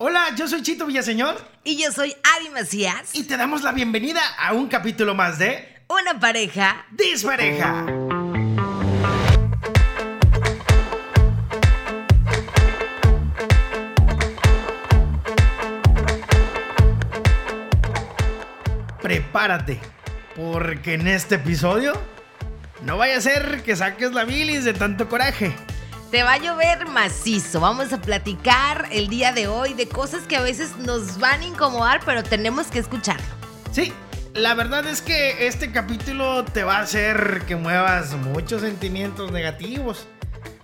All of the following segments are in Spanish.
Hola, yo soy Chito Villaseñor. Y yo soy Adi Macías. Y te damos la bienvenida a un capítulo más de Una pareja Dispareja. Prepárate, porque en este episodio no vaya a ser que saques la bilis de tanto coraje. Te va a llover macizo. Vamos a platicar el día de hoy de cosas que a veces nos van a incomodar, pero tenemos que escucharlo. Sí, la verdad es que este capítulo te va a hacer que muevas muchos sentimientos negativos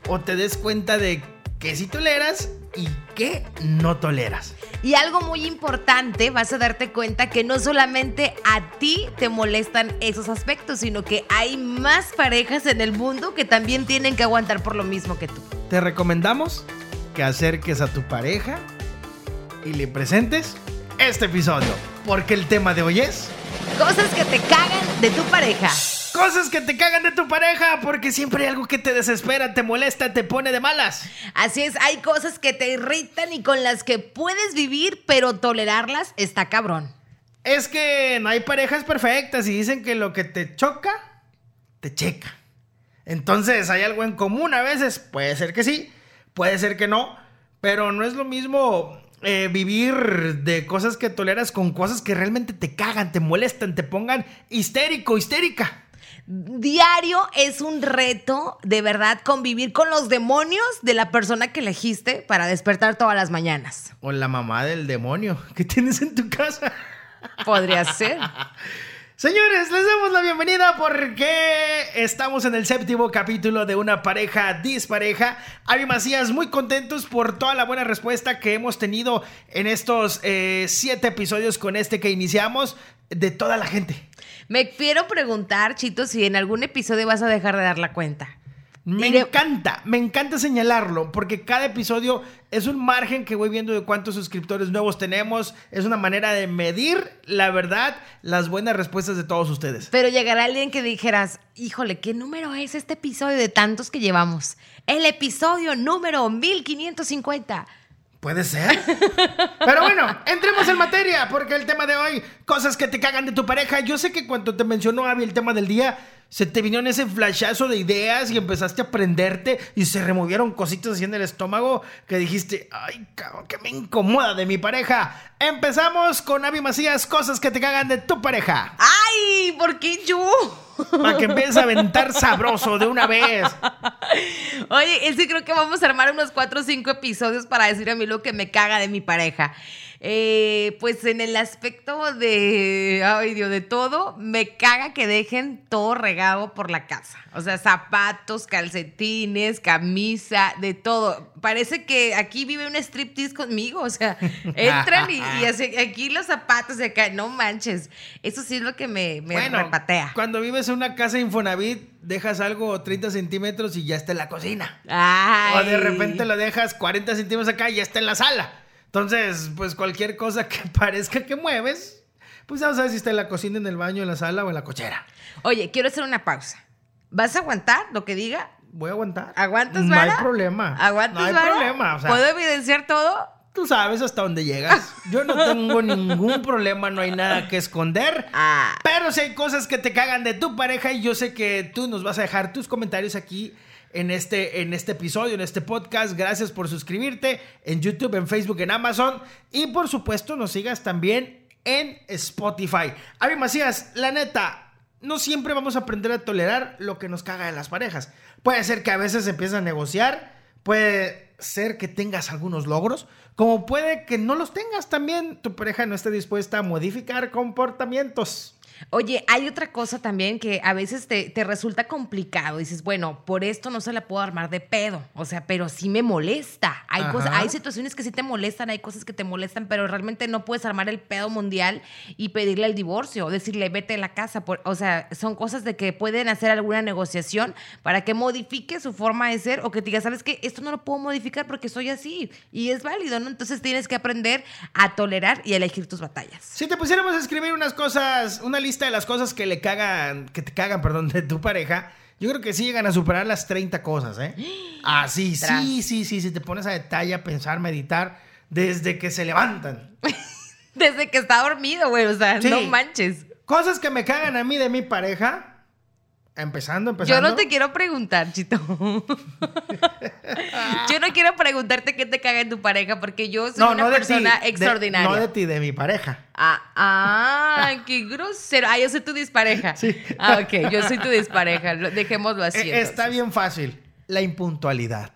o te des cuenta de que sí toleras y que no toleras. Y algo muy importante, vas a darte cuenta que no solamente a ti te molestan esos aspectos, sino que hay más parejas en el mundo que también tienen que aguantar por lo mismo que tú. Te recomendamos que acerques a tu pareja y le presentes este episodio, porque el tema de hoy es... Cosas que te cagan de tu pareja. Cosas que te cagan de tu pareja porque siempre hay algo que te desespera, te molesta, te pone de malas. Así es, hay cosas que te irritan y con las que puedes vivir, pero tolerarlas está cabrón. Es que no hay parejas perfectas y dicen que lo que te choca, te checa. Entonces hay algo en común a veces, puede ser que sí, puede ser que no, pero no es lo mismo eh, vivir de cosas que toleras con cosas que realmente te cagan, te molestan, te pongan histérico, histérica. Diario es un reto, de verdad, convivir con los demonios de la persona que elegiste para despertar todas las mañanas. O la mamá del demonio que tienes en tu casa. Podría ser. Señores, les damos la bienvenida porque estamos en el séptimo capítulo de una pareja dispareja. Avi Macías, muy contentos por toda la buena respuesta que hemos tenido en estos eh, siete episodios con este que iniciamos de toda la gente. Me quiero preguntar, Chito, si en algún episodio vas a dejar de dar la cuenta. Me encanta, me encanta señalarlo, porque cada episodio es un margen que voy viendo de cuántos suscriptores nuevos tenemos. Es una manera de medir, la verdad, las buenas respuestas de todos ustedes. Pero llegará alguien que dijeras, híjole, ¿qué número es este episodio de tantos que llevamos? El episodio número 1550. Puede ser. Pero bueno, entremos en materia, porque el tema de hoy, cosas que te cagan de tu pareja. Yo sé que cuando te mencionó Abby el tema del día, se te vino en ese flashazo de ideas y empezaste a aprenderte y se removieron cositas así en el estómago que dijiste, ay, cabrón, que me incomoda de mi pareja. Empezamos con Abby Macías, cosas que te cagan de tu pareja. ¡Ay! ¿Por qué yo? Para que empieces a aventar sabroso de una vez. Oye, es que creo que vamos a armar unos cuatro o cinco episodios para decir a mí lo que me caga de mi pareja. Eh, pues en el aspecto de, ay Dios, de todo, me caga que dejen todo regado por la casa. O sea, zapatos, calcetines, camisa, de todo. Parece que aquí vive un striptease conmigo. O sea, entran y, aquí los zapatos de acá, no manches. Eso sí es lo que me, me repatea. Cuando vives en una casa Infonavit, dejas algo 30 centímetros y ya está en la cocina. O de repente lo dejas 40 centímetros acá y ya está en la sala. Entonces, pues cualquier cosa que parezca que mueves, pues ya sabes si está en la cocina, en el baño, en la sala o en la cochera. Oye, quiero hacer una pausa. ¿Vas a aguantar lo que diga? Voy a aguantar. ¿Aguantas, No hay problema. ¿Aguantas, No hay problema. ¿Puedo evidenciar todo? Tú sabes hasta dónde llegas. Yo no tengo ningún problema, no hay nada que esconder. Ah. Pero si hay cosas que te cagan de tu pareja y yo sé que tú nos vas a dejar tus comentarios aquí en este, en este episodio, en este podcast. Gracias por suscribirte en YouTube, en Facebook, en Amazon. Y por supuesto, nos sigas también en Spotify. Avi Macías, la neta, no siempre vamos a aprender a tolerar lo que nos caga de las parejas. Puede ser que a veces empiezas a negociar, puede ser que tengas algunos logros, como puede que no los tengas también. Tu pareja no esté dispuesta a modificar comportamientos. Oye, hay otra cosa también que a veces te, resulta complicado. Dices, bueno, por esto no se la puedo armar de pedo. O sea, pero sí me molesta. Hay, cosas, hay situaciones que sí te molestan, hay cosas que te molestan, pero realmente no puedes armar el pedo mundial y pedirle el divorcio, o decirle, vete a la casa. o sea, son cosas de que pueden hacer alguna negociación para que modifique su forma de ser o que te diga, ¿sabes qué? Esto no lo puedo modificar porque soy así y es válido, ¿no? Entonces tienes que aprender a tolerar y a elegir tus batallas. Si te pusiéramos a escribir unas cosas, una lista de las cosas que le cagan, que te cagan, perdón, de tu pareja, yo creo que sí llegan a superar las 30 cosas, ¿eh? Ah, sí, sí, sí, sí, si te pones a detalle, a pensar, meditar, desde que se levantan. Desde que está dormido, güey. O sea, Sí. no manches. Cosas que me cagan a mí de mi pareja. Empezando, Yo empezando. no te quiero preguntar, Chito. yo no quiero preguntarte qué te caga en tu pareja porque yo soy una persona ti, de- extraordinaria. no de ti, de mi pareja. Ah, ah, qué grosero. Ah, yo soy tu dispareja. Sí. Ah, ok, yo soy tu dispareja. Lo- Dejémoslo así. Eh, Está entonces. bien fácil. La impuntualidad.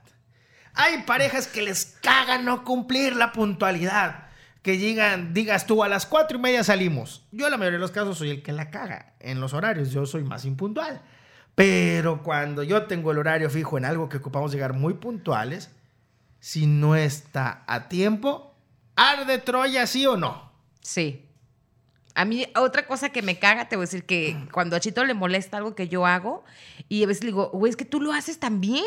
Hay parejas que les caga no cumplir la puntualidad. Que llegan, digas tú, a las cuatro y media salimos. Yo en la mayoría de los casos soy el que la caga en los horarios. Yo soy más impuntual. Pero cuando yo tengo el horario fijo en algo que ocupamos llegar muy puntuales, si no está a tiempo, arde Troya, sí o no. Sí. A mí, otra cosa que me caga, te voy a decir que cuando a Chito le molesta algo que yo hago, y a veces le digo, güey, es que tú lo haces también.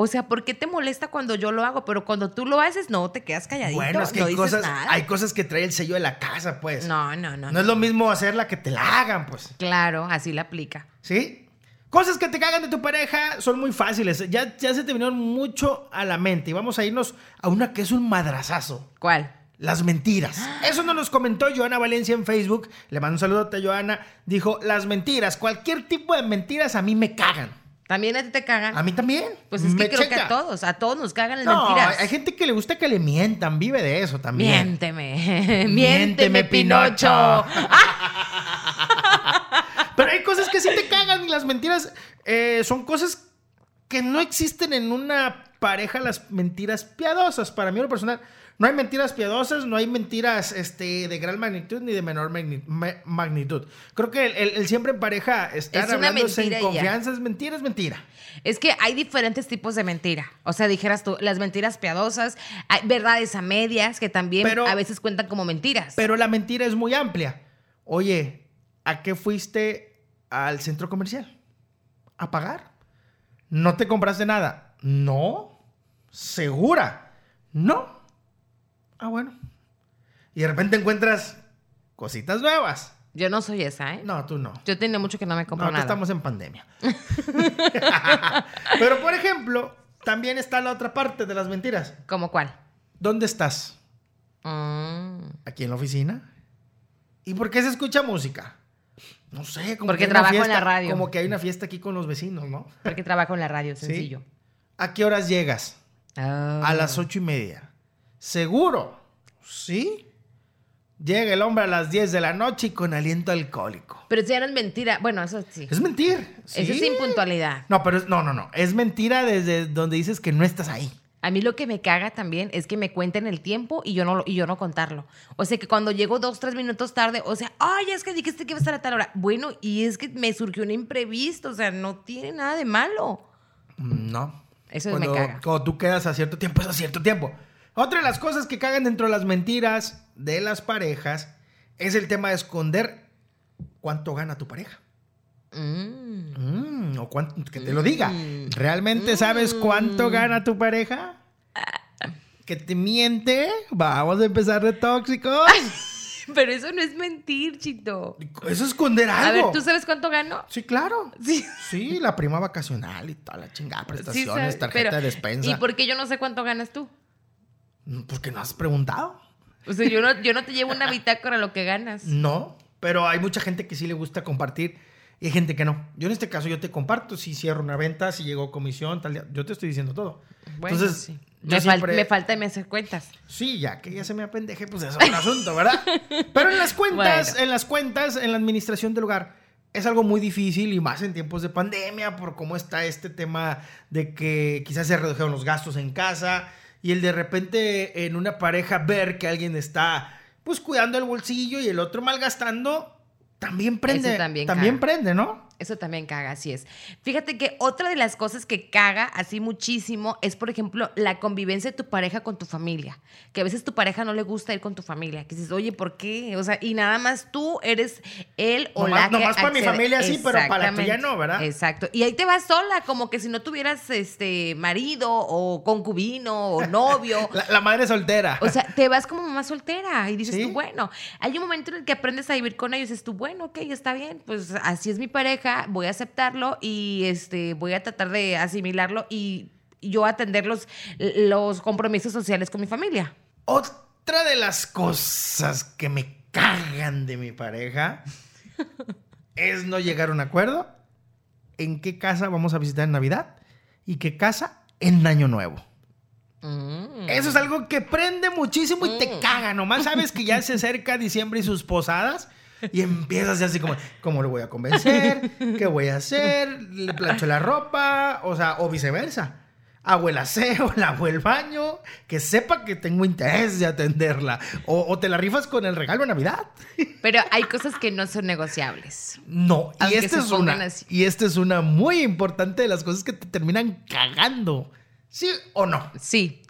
O sea, ¿por qué te molesta cuando yo lo hago? Pero cuando tú lo haces, no, te quedas calladito. Bueno, es que no hay, cosas, nada. hay cosas que trae el sello de la casa, pues. No, no, no. No es lo mismo hacerla que te la hagan, pues. Claro, así la aplica. ¿Sí? Cosas que te cagan de tu pareja son muy fáciles. Ya, ya se te vinieron mucho a la mente. Y vamos a irnos a una que es un madrazazo. ¿Cuál? Las mentiras. Eso nos los comentó Joana Valencia en Facebook. Le mando un saludo a Joana. Dijo, las mentiras, cualquier tipo de mentiras a mí me cagan. ¿También a ti te cagan? A mí también. Pues es que Me creo que a todos, a todos nos cagan las No, mentiras. hay gente que le gusta que le mientan, vive de eso también. Miénteme. Miénteme, Miénteme, Pinocho. Pero hay cosas que sí te cagan y las mentiras eh, son cosas que no existen en una pareja, las mentiras piadosas. Para mí, lo personal, no hay mentiras piadosas, no hay mentiras este, de gran magnitud ni de menor magni- ma- magnitud. Creo que el, el- el siempre en pareja estar Es mentira en y ya. confianza es mentira, es mentira. Es que hay diferentes tipos de mentira. O sea, dijeras tú, las mentiras piadosas, hay verdades a medias que también Pero- a veces cuentan como mentiras. Pero la mentira es muy amplia. Oye, ¿a qué fuiste al centro comercial? ¿A pagar? ¿No te compraste nada? No. ¿Segura? No. Ah, bueno. Y de repente encuentras cositas nuevas. Yo no soy esa, ¿eh? No, tú no. Yo tenía mucho que no me compro No, nada. estamos en pandemia. Pero, por ejemplo, también está la otra parte de las mentiras. ¿Cómo cuál? ¿Dónde estás? Mm. aquí en la oficina. ¿Y por qué se escucha música? No sé, como Porque que trabajo en la radio. Como que hay una fiesta aquí con los vecinos, ¿no? Porque trabajo en la radio, Sí. sencillo. ¿A qué horas llegas? Ah. A las ocho y media. ¿Seguro? ¿Sí? Llega el hombre a las 10 de la noche y con aliento alcohólico. Pero si eran mentira. Bueno, eso sí. Es mentir. ¿sí? Eso es impuntualidad. No, pero es- no, no, no. Es mentira desde donde dices que no estás ahí. A mí lo que me caga también es que me cuenten el tiempo y yo no, y yo no contarlo. O sea, que cuando llego dos, tres minutos tarde, o sea, ay, es que dijiste que iba a estar a tal hora. Bueno, y es que me surgió un imprevisto, o sea, no tiene nada de malo. No. Eso cuando, me caga. Cuando tú quedas a cierto tiempo, es a cierto tiempo. Otra de las cosas que cagan dentro de las mentiras de las parejas es el tema de esconder cuánto gana tu pareja. Mm. Mm, o cuánto, que te lo diga. ¿Realmente sabes cuánto gana tu pareja? ¿Que te miente? Vamos a empezar de tóxicos. Pero eso no es mentir, chito. Eso es esconder algo. A ver, ¿tú sabes cuánto gano? Sí, claro. Sí. Sí, la prima vacacional y toda la chingada, prestaciones, tarjeta pero- de despensa. ¿Y por qué yo no sé cuánto ganas tú? Porque no has preguntado. O sea, yo no, yo no te llevo una bitácora lo que ganas. No, pero hay mucha gente que sí le gusta compartir y hay gente que no. Yo en este caso yo te comparto si cierro una venta, si llegó comisión, tal día. Yo te estoy diciendo todo. Bueno, Entonces, sí. Me, fal- siempre- me falta me hacer cuentas. Sí, ya que ya se me apendeje, pues es otro asunto, ¿verdad? Pero en las cuentas, Bueno. en las cuentas, en la administración del hogar, es algo muy difícil y más en tiempos de pandemia por cómo está este tema de que quizás se redujeron los gastos en casa y el de repente en una pareja ver que alguien está pues cuidando el bolsillo y el otro malgastando, también prende. También también prende, ¿no? Eso también caga, así es. Fíjate que otra de las cosas que caga así muchísimo es, por ejemplo, la convivencia de tu pareja con tu familia. Que a veces tu pareja no le gusta ir con tu familia. Que dices, oye, ¿por qué? O sea, y nada más tú eres él o Nomás- la que nomás para mi familia sí, pero para la tuya no, ¿verdad? Exacto. Y ahí te vas sola, como que si no tuvieras este marido o concubino o novio. La, la madre soltera. O sea, te vas como mamá soltera y dices Sí. tú, bueno, hay un momento en el que aprendes a vivir con ellos y dices tú, bueno, ok, está bien, pues así es mi pareja, voy a aceptarlo y este, voy a tratar de asimilarlo y yo atender los, los compromisos sociales con mi familia. Ot- Otra de las cosas que me cagan de mi pareja es no llegar a un acuerdo en qué casa vamos a visitar en Navidad y qué casa en Año Nuevo. Mm. Eso es algo que prende muchísimo y te caga. Nomás sabes que ya se acerca diciembre y sus posadas. Y empiezas así como, ¿cómo lo voy a convencer? ¿Qué voy a hacer? ¿Le plancho la ropa? O sea, o viceversa. Hago el aseo, lavo el baño, que sepa que tengo interés de atenderla. O, o te la rifas con el regalo de Navidad. Pero hay cosas que no son negociables. No, y esta es una. así. Y esta es una muy importante de las cosas que te terminan cagando. ¿Sí o no? Sí.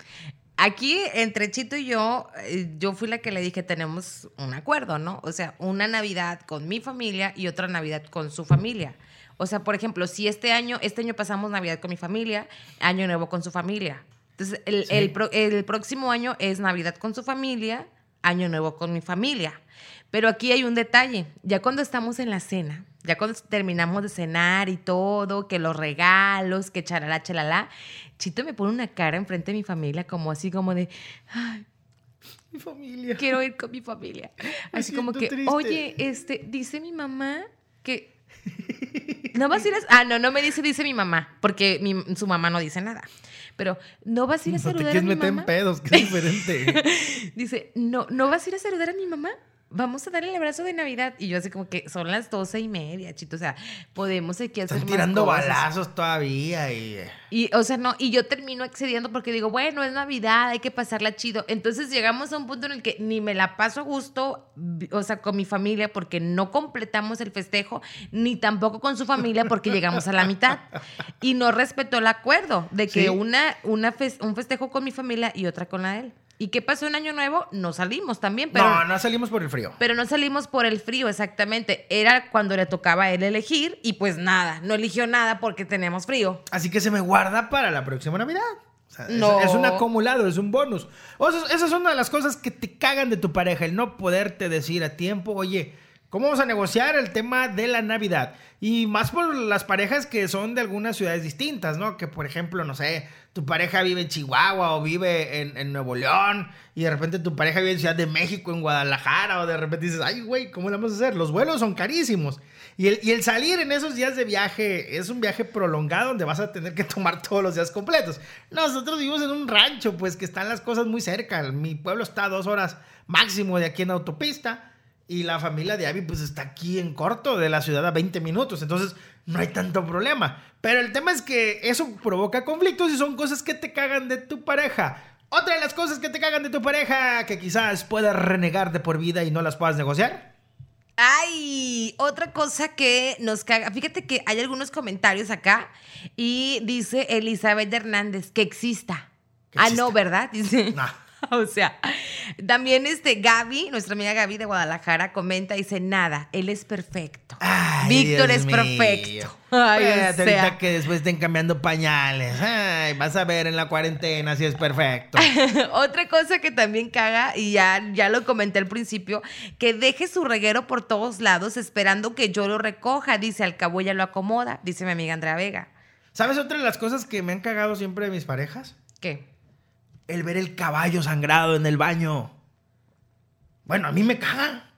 Aquí, entre Chito y yo, eh, yo fui la que le dije, tenemos un acuerdo, ¿no? O sea, una Navidad con mi familia y otra Navidad con su familia. O sea, por ejemplo, si este año, este año pasamos Navidad con mi familia, Año Nuevo con su familia. Entonces, el, Sí. el pro- el próximo año es Navidad con su familia, Año Nuevo con mi familia. Pero aquí hay un detalle. Ya cuando estamos en la cena, ya cuando terminamos de cenar y todo, que los regalos, que charalá, chalala, Chito me pone una cara enfrente de mi familia como así como de, "Ay, Mi familia. quiero ir con mi familia. Me Así como que, triste. oye, este, dice mi mamá que... ¿No vas a ir a...? Ah, no, no me dice, dice mi mamá, porque mi- su mamá no dice nada. Pero, ¿no vas a ir a No te saludar a mi meter mamá? en pedos, que es diferente. Dice, no, ¿no vas a ir a saludar a mi mamá? Vamos a darle el abrazo de Navidad. Y yo así como que son las doce y media, chito. O sea, podemos aquí hacer Están más tirando cosas. balazos todavía y... eh, Y, o sea, no, y yo termino accediendo porque digo, bueno, es Navidad, hay que pasarla chido. Entonces llegamos a un punto en el que ni me la paso a gusto, o sea, con mi familia porque no completamos el festejo, ni tampoco con su familia porque llegamos a la mitad. Y no respetó el acuerdo de que Sí. una, una fes- un festejo con mi familia y otra con la de él. ¿Y qué pasó en Año Nuevo? No salimos también, pero... no, no salimos por el frío. Pero no salimos por el frío, exactamente. Era cuando le tocaba a él elegir y pues nada, no eligió nada porque tenemos frío. Así que se me guarda para la próxima Navidad. O sea, es- No. es, un acumulado, es un bonus. O sea, esa es una de las cosas que te cagan de tu pareja, el no poderte decir a tiempo, oye, ¿cómo vamos a negociar el tema de la Navidad? Y más por las parejas que son de algunas ciudades distintas, ¿no? Que por ejemplo, no sé, tu pareja vive en Chihuahua o vive en, en Nuevo León y de repente tu pareja vive en Ciudad de México, en Guadalajara o de repente dices, ay, güey, ¿cómo le vamos a hacer? Los vuelos son carísimos. Y el, y el salir en esos días de viaje es un viaje prolongado donde vas a tener que tomar todos los días completos. Nosotros vivimos en un rancho, pues que están las cosas muy cerca. Mi pueblo está a dos horas máximo de aquí en autopista. Y la familia de Abby pues está aquí en corto de la ciudad a 20 minutos. Entonces no hay tanto problema. Pero el tema es que eso provoca conflictos y son cosas que te cagan de tu pareja. Otra de las cosas que te cagan de tu pareja que quizás puedas renegar de por vida y no las puedas negociar. Ay, otra cosa que nos caga. Fíjate que hay algunos comentarios acá y dice Elizabeth Hernández que exista. Que ah, exista. no, ¿verdad? Dice. No. O sea, también este Gaby, nuestra amiga Gaby de Guadalajara, comenta, dice, nada, él es perfecto. Ay, Víctor Dios es mío. perfecto. Ay, o sea. ahorita que después estén cambiando pañales. Ay, vas a ver en la cuarentena si es perfecto. Otra cosa que también caga, y ya, ya lo comenté al principio, que deje su reguero por todos lados esperando que yo lo recoja. Dice, al cabo ya lo acomoda, dice mi amiga Andrea Vega. ¿Sabes otra de las cosas que me han cagado siempre de mis parejas? ¿Qué? El ver el caballo sangrado en el baño. Bueno, a mí me caga.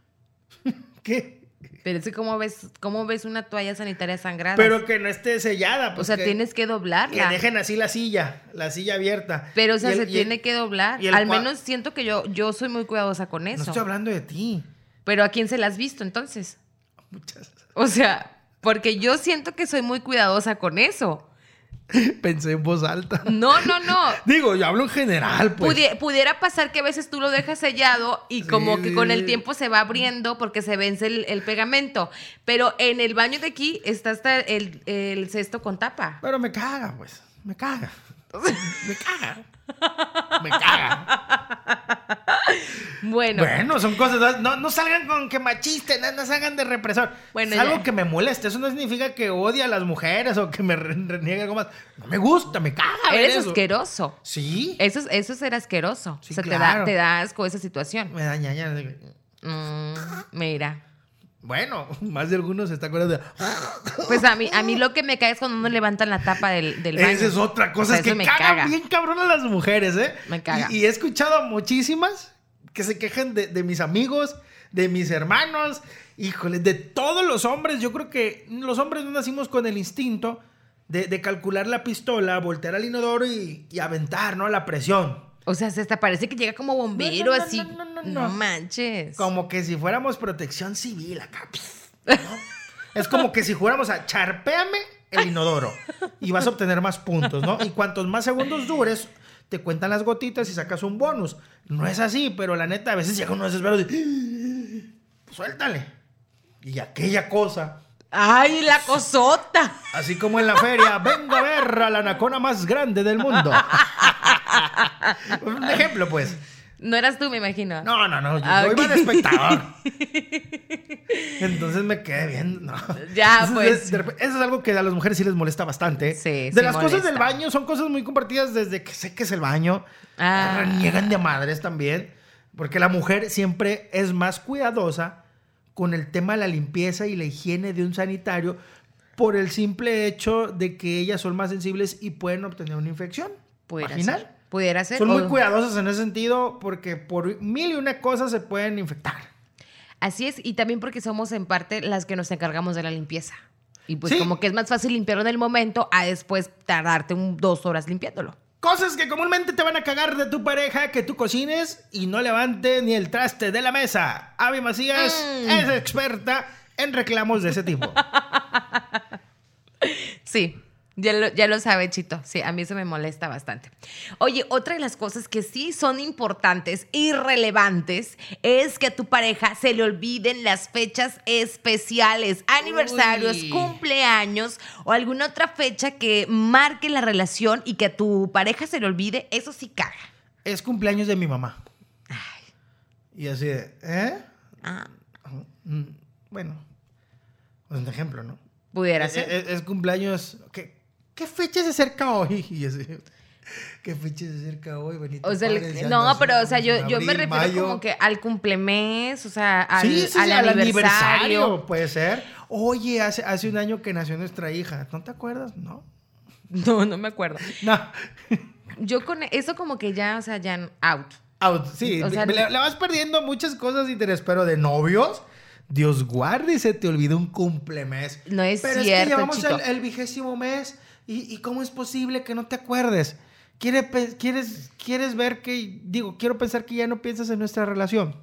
¿Qué? Pero es que ¿cómo ves, cómo ves una toalla sanitaria sangrada? Pero que no esté sellada. o Pues sea, que, tienes que que doblarla. dejen así la silla, la silla abierta. Pero, o sea, el- se el- tiene que doblar. Al menos siento que yo, yo soy muy cuidadosa con No eso. estoy hablando de ti. Pero ¿a quién se la has visto entonces? Muchas. O sea, porque yo siento que soy muy cuidadosa con eso. Pensé en voz alta. No, no, no. Digo, yo hablo en general, pues. Pudi- pudiera pasar que a veces tú lo dejas sellado y como Sí, que con sí, el tiempo se va abriendo porque se vence el, el pegamento. Pero en el baño de aquí está hasta el, el cesto con tapa. Pero me caga, pues. Me caga. Me caga. Me caga. Bueno, Bueno, son cosas. No, no salgan con que machisten, no, no salgan de represor. Bueno, es algo ya. que me molesta. Eso no significa que odie a las mujeres o que me re- reniegue algo más. No me gusta, me caga. eres eso. asqueroso. Sí. Eso, es- eso es ser asqueroso. Sí, o sea, claro. te, da, te da asco esa situación. Me da ñaña. Mm, mira. Bueno, más de algunos se está acordando de. Pues a mí, a mí lo que me cae es cuando no levantan la tapa del, del baño. Esa es otra cosa. O sea, es que me cagan caga. bien cabrón a las mujeres, ¿eh? Me caga. Y, y he escuchado a muchísimas que se quejen de, de mis amigos, de mis hermanos, híjole, de todos los hombres. Yo creo que los hombres no nacimos con el instinto de, de calcular la pistola, voltear al inodoro y, y aventar, ¿no? La presión. O sea, se hasta parece que llega como bombero, No, no, así. no, no, no, No, no. manches. Como que si fuéramos protección civil acá. ¿no? es como que si fuéramos a charpéame el inodoro y vas a obtener más puntos, ¿no? Y cuantos más segundos dures, te cuentan las gotitas y sacas un bonus. No es así, pero la neta, a veces llega uno desesperado y... Suéltale. Y aquella cosa, ¡Ay, la cosota! así como en la feria, vengo a ver a la anacona más grande del mundo. Un ejemplo, pues. No eras tú, me imagino. No, no, no, yo, Ah, iba ok. de espectador. Entonces me quedé viendo. no. Ya, Entonces, pues. de- de repente- eso es algo que a las mujeres sí les molesta bastante. Sí, De sí las cosas del baño son cosas muy compartidas desde que sé que es el baño. Ah. Reniegan de madres también. Porque la mujer siempre es más cuidadosa con el tema de la limpieza y la higiene de un sanitario por el simple hecho de que ellas son más sensibles y pueden obtener una infección vaginal. ser. Pudiera ser. Son muy o- cuidadosas en ese sentido porque por mil y una cosas se pueden infectar. Así es, y también porque somos en parte las que nos encargamos de la limpieza. Y pues Sí. como que es más fácil limpiarlo en el momento a después tardarte un, dos horas limpiándolo. Cosas que comúnmente te van a cagar de tu pareja que tú cocines y no levante ni el traste de la mesa. Avi Macías Mm. es experta en reclamos de ese tipo. Sí, ya lo, ya lo sabe, Chito. Sí, a mí eso me molesta bastante. Oye, otra de las cosas que sí son importantes y relevantes es que a tu pareja se le olviden las fechas especiales, aniversarios, Uy. cumpleaños o alguna otra fecha que marque la relación y que a tu pareja se le olvide, eso sí caga. es cumpleaños de mi mamá. Y así de, ¿eh? Ah, Mm, Bueno, es un ejemplo, ¿no? pudiera Es, ser. es- es cumpleaños. ¿Qué, ¿Qué fecha se acerca hoy? Y así, ¿Qué fecha se acerca hoy, Benito? O sea, no, pero o sea, yo, yo me refiero mayo. como que al cumplemes, o sea, al, sí, sí, sí, al al aniversario. puede ser. Oye, hace, hace un año que nació nuestra hija. ¿No te acuerdas? No. No, no me acuerdo. No. Yo con eso como que ya, o sea, ya out. Out, sí, O sea, le, le vas perdiendo muchas cosas de interés, pero de novios, Dios guarde, se te olvida un cumplemes. No es pero es que cierto, llevamos el vigésimo mes y, y ¿cómo es posible que no te acuerdes? ¿Quiere pe- quieres, ¿Quieres ver que, digo, quiero pensar que ya no piensas en nuestra relación?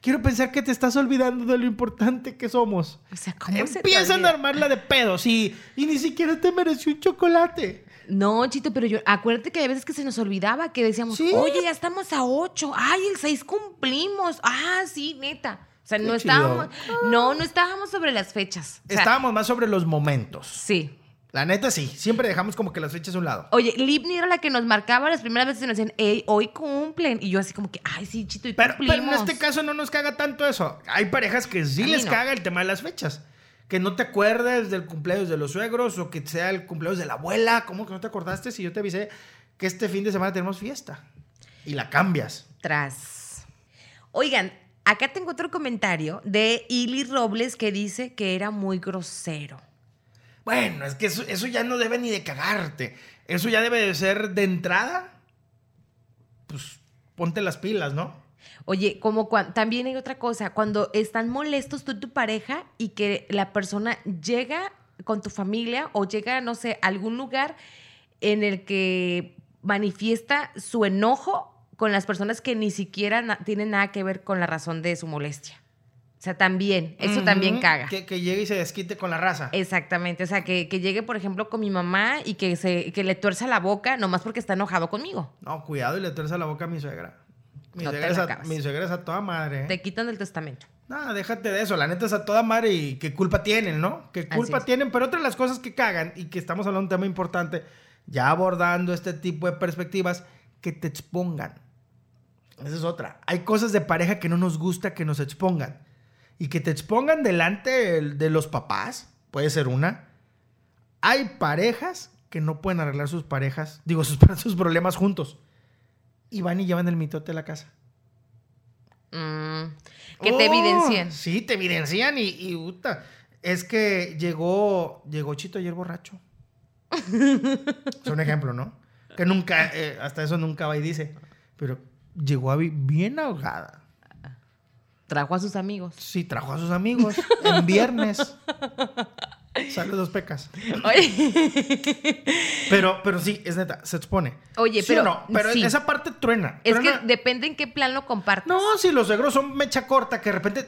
Quiero pensar que te estás olvidando de lo importante que somos. O sea, ¿cómo se Empiezan a olvida? armarla de pedos y, y ni siquiera te mereció un chocolate. No, Chito, pero yo, acuérdate que hay veces que se nos olvidaba, que decíamos, Sí. oye, ya estamos a 8, ay, el 6 cumplimos, ah, sí, neta. O sea, Qué no chido. estábamos, no, no estábamos sobre las fechas. O sea, Estábamos más sobre los momentos. Sí. La neta sí, siempre dejamos como que las fechas a un lado. Oye, Livni era la que nos marcaba las primeras veces y nos decían, hey, hoy cumplen. Y yo así como que, ay, sí, Chito, y Pero, pero en cumplimos. este caso no nos caga tanto eso. Hay parejas que sí A les no. caga el tema de las fechas. Que no te acuerdes del cumpleaños de los suegros o que sea el cumpleaños de la abuela. ¿Cómo que no te acordaste si yo te avisé que este fin de semana tenemos fiesta? Y la cambias. Tras. Oigan, acá tengo otro comentario de Ili Robles que dice que era muy grosero. Bueno, es que eso, ya no debe ni de cagarte. Eso ya debe de ser de entrada. Pues ponte las pilas, ¿no? Oye, como cuan- también hay otra cosa, cuando están molestos tú y tu pareja y que la persona llega con tu familia o llega, no sé, a algún lugar en el que manifiesta su enojo con las personas que ni siquiera tienen nada que ver con la razón de su molestia. O sea, también, eso también caga. Que, que llegue y se desquite con la raza. Exactamente, o sea, que, que llegue, por ejemplo, con mi mamá y que, se, que le tuerza la boca nomás porque está enojado conmigo. No, cuidado y le tuerza la boca a mi suegra. Mi, No te suegra, la es a, acabas. mi suegra es a toda madre. ¿eh? Te quitan del testamento. No, déjate de eso. La neta es a toda madre y qué culpa tienen, ¿no? Qué culpa tienen. Pero otra de las cosas que cagan y que estamos hablando de un tema importante, ya abordando este tipo de perspectivas, que te expongan. Esa es otra. Hay cosas de pareja que no nos gusta que nos expongan. Y que te expongan delante del- de los papás, puede ser una. Hay parejas que no pueden arreglar sus parejas, digo, sus, sus problemas juntos. Y van y llevan el mitote a la casa. Mm, que te Oh, evidencien. Sí, te evidencian y, y puta, es que llegó, llegó Chito ayer borracho. es un ejemplo, ¿no? Que nunca, eh, hasta eso nunca va y dice. Pero llegó a bien ahogada. Trajo a sus amigos. Sí, trajo a sus amigos en viernes. Saludos, pecas. Oye. Pero, pero sí, es neta, se expone. Oye, ¿Sí pero- o no? Pero sí. esa parte truena. Es truena. que depende en qué plan lo compartas. No, si los suegros son mecha corta, que de repente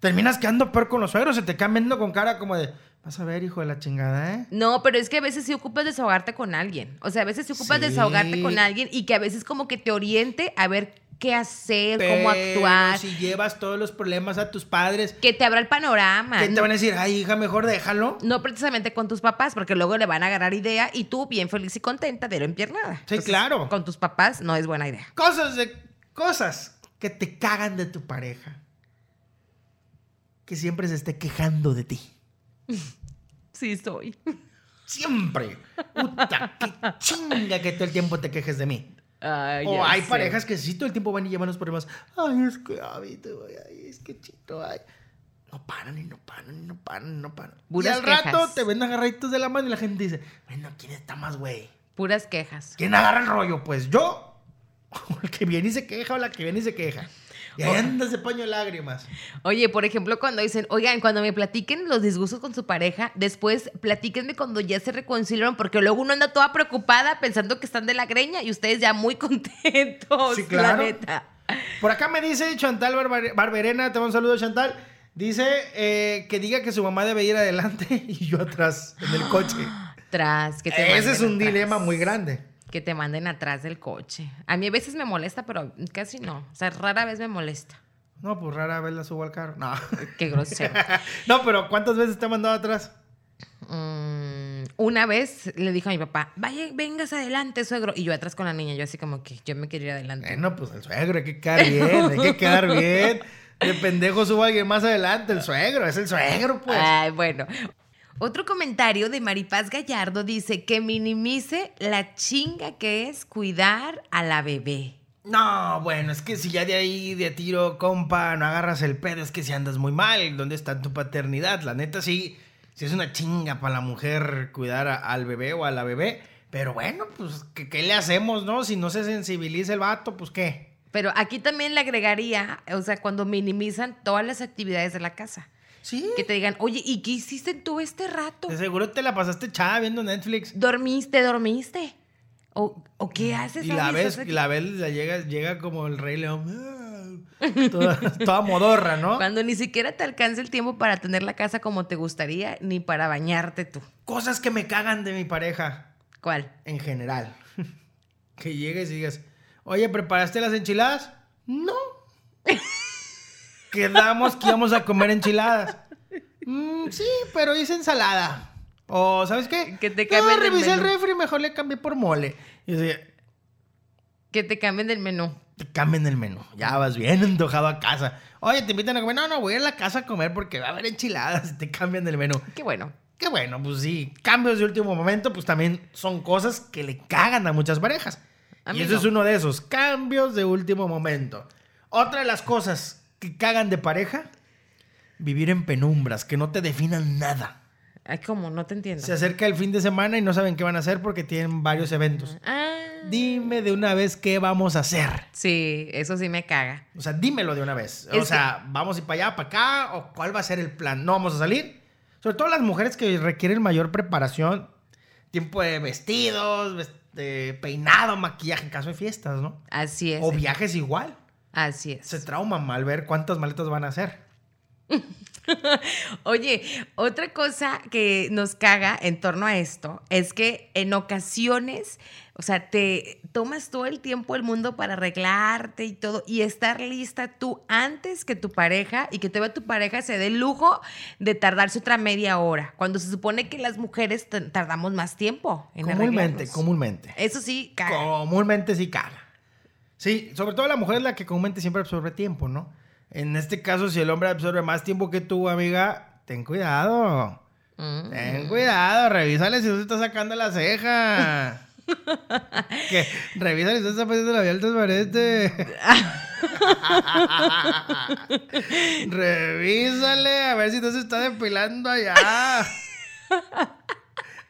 terminas quedando peor con los suegros, se te quedan viendo con cara como de, vas a ver, hijo de la chingada, ¿eh? No, pero es que a veces sí ocupas desahogarte con alguien. O sea, a veces sí ocupas Sí. desahogarte con alguien y que a veces como que te oriente a ver qué hacer, cómo Pero actuar, Si llevas todos los problemas a tus padres, que te abra el panorama. ¿qué te van a decir? Ay, hija, mejor déjalo. No precisamente con tus papás, porque luego le van a agarrar idea y tú, bien feliz y contenta, de no empiernada. Sí, claro. Con tus papás no es buena idea. Cosas de cosas que te cagan de tu pareja. Que siempre se esté quejando de ti. Sí, soy. Siempre. Puta, qué chinga que todo el tiempo te quejes de mí. Ay, O hay sé. parejas que sí todo el tiempo van y llevan los problemas. Ay, es que hábito, ay, es que chito, ay. No paran y no paran y no paran y no paran. y al rato te ven agarraditos de la mano y la gente dice, bueno, ¿quién está más güey? Puras quejas. ¿Quién agarra el rollo? Pues yo. O el que viene y se queja o la que viene y se queja. Y ahí anda ese paño de lágrimas. Oye, por ejemplo, cuando dicen, oigan, cuando me platiquen los disgustos con su pareja, después platíquenme cuando ya se reconciliaron, porque luego uno anda toda preocupada pensando que están de la greña y ustedes ya muy contentos. Sí, claro. La neta. Por acá me dice Chantal Barberena, te mando un saludo Chantal. Dice eh, que diga que su mamá debe ir adelante y yo atrás, en el coche. Tras, que te Ese manden es un atrás. dilema muy grande. Que te manden atrás del coche. A mí a veces me molesta, pero casi no. O sea, rara vez me molesta. No, pues rara vez la subo al carro. No. Qué grosero. no, pero ¿cuántas veces te ha mandado atrás? Mm, una vez le dijo a mi papá, vaya, vengas adelante, suegro. Y yo atrás con la niña, yo así como que yo me quería ir adelante. Bueno, pues el suegro, hay que quedar bien, hay que quedar bien. De pendejo subo a alguien más adelante, el suegro, es el suegro, pues. Ay, bueno. Otro comentario de Maripaz Gallardo dice que minimice la chinga que es cuidar a la bebé. No, bueno, es que si ya de ahí de tiro, compa, no agarras el pedo, es que si andas muy mal, ¿dónde está tu paternidad? La neta sí, sí es una chinga para la mujer cuidar a- al bebé o a la bebé, pero bueno, pues, ¿qué, qué le hacemos, no? Si no se sensibiliza el vato, pues, ¿qué? Pero aquí también le agregaría, o sea, cuando minimizan todas las actividades de la casa. Sí. Que te digan, oye, ¿y qué hiciste tú este rato? De seguro te la pasaste echada viendo Netflix. ¿Dormiste, dormiste? ¿O, o qué haces? Y la ves, y la ves, la llega, llega como el rey león. Toda, toda modorra, ¿no? Cuando ni siquiera te alcanza el tiempo para tener la casa como te gustaría, ni para bañarte tú. Cosas que me cagan de mi pareja. ¿Cuál? en general. Que llegues y digas, oye, ¿preparaste las enchiladas? No. Quedamos que íbamos a comer enchiladas. "Mm, sí, pero hice ensalada. O, ¿sabes qué? Que te cambien el revisé el menú. refri, mejor le cambié por mole. Y decía, Que te cambien del menú. te cambien el menú. Ya vas bien antojado a casa. Oye, te invitan a comer. No, no, voy a la casa a comer porque va a haber enchiladas y te cambian el menú. Qué bueno. Que bueno, pues sí, cambios de último momento, pues también son cosas que le cagan a muchas parejas. A y eso no. es uno de esos, cambios de último momento. Otra de las cosas que cagan de pareja, vivir en penumbras, que no te definan nada. Ay, ¿cómo? No te entiendo. Se acerca el fin de semana y no saben qué van a hacer porque tienen varios eventos. Ah, Dime de una vez qué vamos a hacer. sí, eso sí me caga. O sea, dímelo de una vez. O que- sea, vamos a ir para allá, para acá, o cuál va a ser el plan. No vamos a salir. Sobre todo las mujeres que requieren mayor preparación, tiempo de vestidos, ves- de peinado, maquillaje, en caso de fiestas, ¿no? Así es. O viajes igual. Así es. Se trauman al ver cuántas maletas van a hacer. Oye, otra cosa que nos caga en torno a esto es que en ocasiones, o sea, te tomas todo el tiempo del mundo para arreglarte y todo y estar lista tú antes que tu pareja y que te vea tu pareja se dé el lujo de tardarse otra media hora, cuando se supone que las mujeres tardamos más tiempo en comúnmente, arreglarnos. comúnmente. Eso sí, caga. Comúnmente sí caga. Sí, sobre todo la mujer es la que comúnmente siempre absorbe tiempo, ¿no? En este caso, si el hombre absorbe más tiempo que tú, amiga, ten cuidado. Mm. Ten cuidado, revísale si no se está sacando la ceja. que revísale si no se está poniendo la labial transparente. revísale a ver si no se está depilando allá.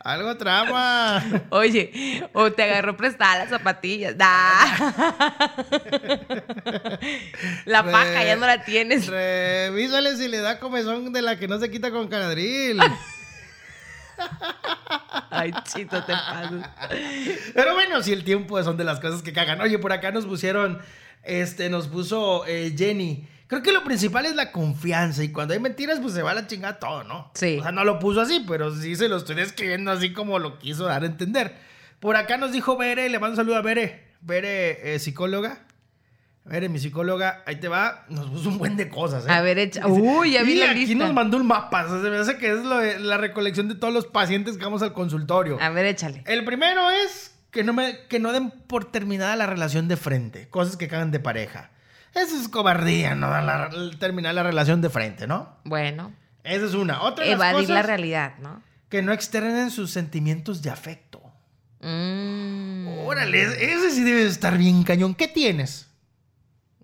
Algo trama. Oye, o te agarró prestada las zapatillas. Da. La paja ya no la tienes. Revísale si le da comezón de la que no se quita con canadril. Ay, chito, te pasas. Pero bueno, si el tiempo son de las cosas que cagan. Oye, por acá nos pusieron, este, nos puso eh, Jenny. Creo que lo principal es la confianza y cuando hay mentiras, pues se va a la chingada todo, ¿no? Sí. O sea, no lo puso así, pero sí se lo estoy describiendo así como lo quiso dar a entender. Por acá nos dijo Bere, le mando un saludo a Bere. Bere, eh, psicóloga. Bere, mi psicóloga, ahí te va, nos puso un buen de cosas, ¿eh? A ver, echa. Uy, ya vi Y la aquí lista. nos mandó un mapa, o sea, se me hace que es lo de- la recolección de todos los pacientes que vamos al consultorio. A ver, échale. El primero es que no, me, que no den por terminada la relación de frente, cosas que cagan de pareja. Eso es cobardía, no la- terminar la relación de frente, ¿no? Bueno, Esa es una. Otra de las evadir la realidad, ¿no? que no externen sus sentimientos de afecto. Mm. Órale, ese sí debe estar bien cañón. ¿Qué tienes?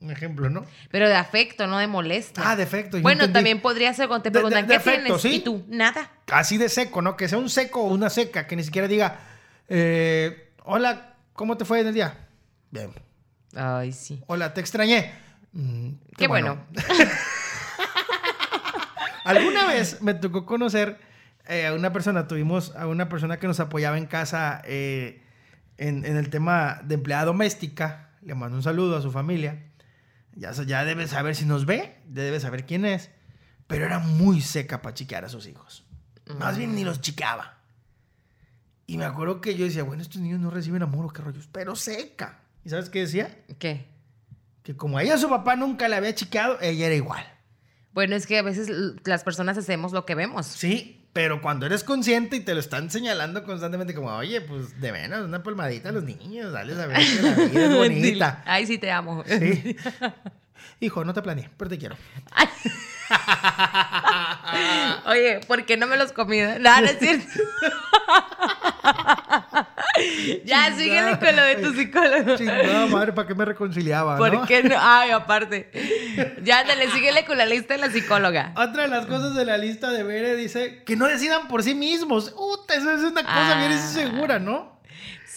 Un ejemplo, ¿no? Pero de afecto, no de molestia. Ah, defecto. yo Bueno, también podría ser cuando te De- de- preguntan, de ¿qué afecto, tienes? sí. Y tú, nada. Así de seco, ¿no? Que sea un seco o una seca, que ni siquiera diga, eh, hola, ¿cómo te fue en el día? Bien. Ay, sí. Hola, te extrañé. Mm, Qué bueno. Alguna vez me tocó conocer eh, a una persona, tuvimos a una persona que nos apoyaba en casa eh, en, en el tema de empleada doméstica. Le mando un saludo a su familia. Ya, ya debe saber si nos ve, ya debe saber quién es. Pero era muy seca para chiquear a sus hijos. Más bien ni los chiqueaba. Y me acuerdo que yo decía, bueno, estos niños no reciben amor o qué rollos, pero seca. ¿Y sabes qué decía? ¿Qué? Que como ella su papá nunca la había chiqueado, ella era igual. Bueno, es que a veces las personas hacemos lo que vemos. Sí, pero cuando eres consciente y te lo están señalando constantemente como, oye, pues de menos, una palmadita a los niños, dale a ver que la vida es bonita. Ay, sí te amo. Sí. Hijo, no te planeé, pero te quiero. Ay. Oye, ¿por qué no me los comí? No, no es cierto. ya, síguele con lo de tu psicólogo. Chingada madre, ¿para qué me reconciliaba? ¿Por no? qué no? Ay, aparte. Ya, ándale, síguele con la lista de la psicóloga. Otra de las cosas de la lista de Bere dice que no decidan por sí mismos. Uta, eso es una cosa bien Ah. segura, ¿no?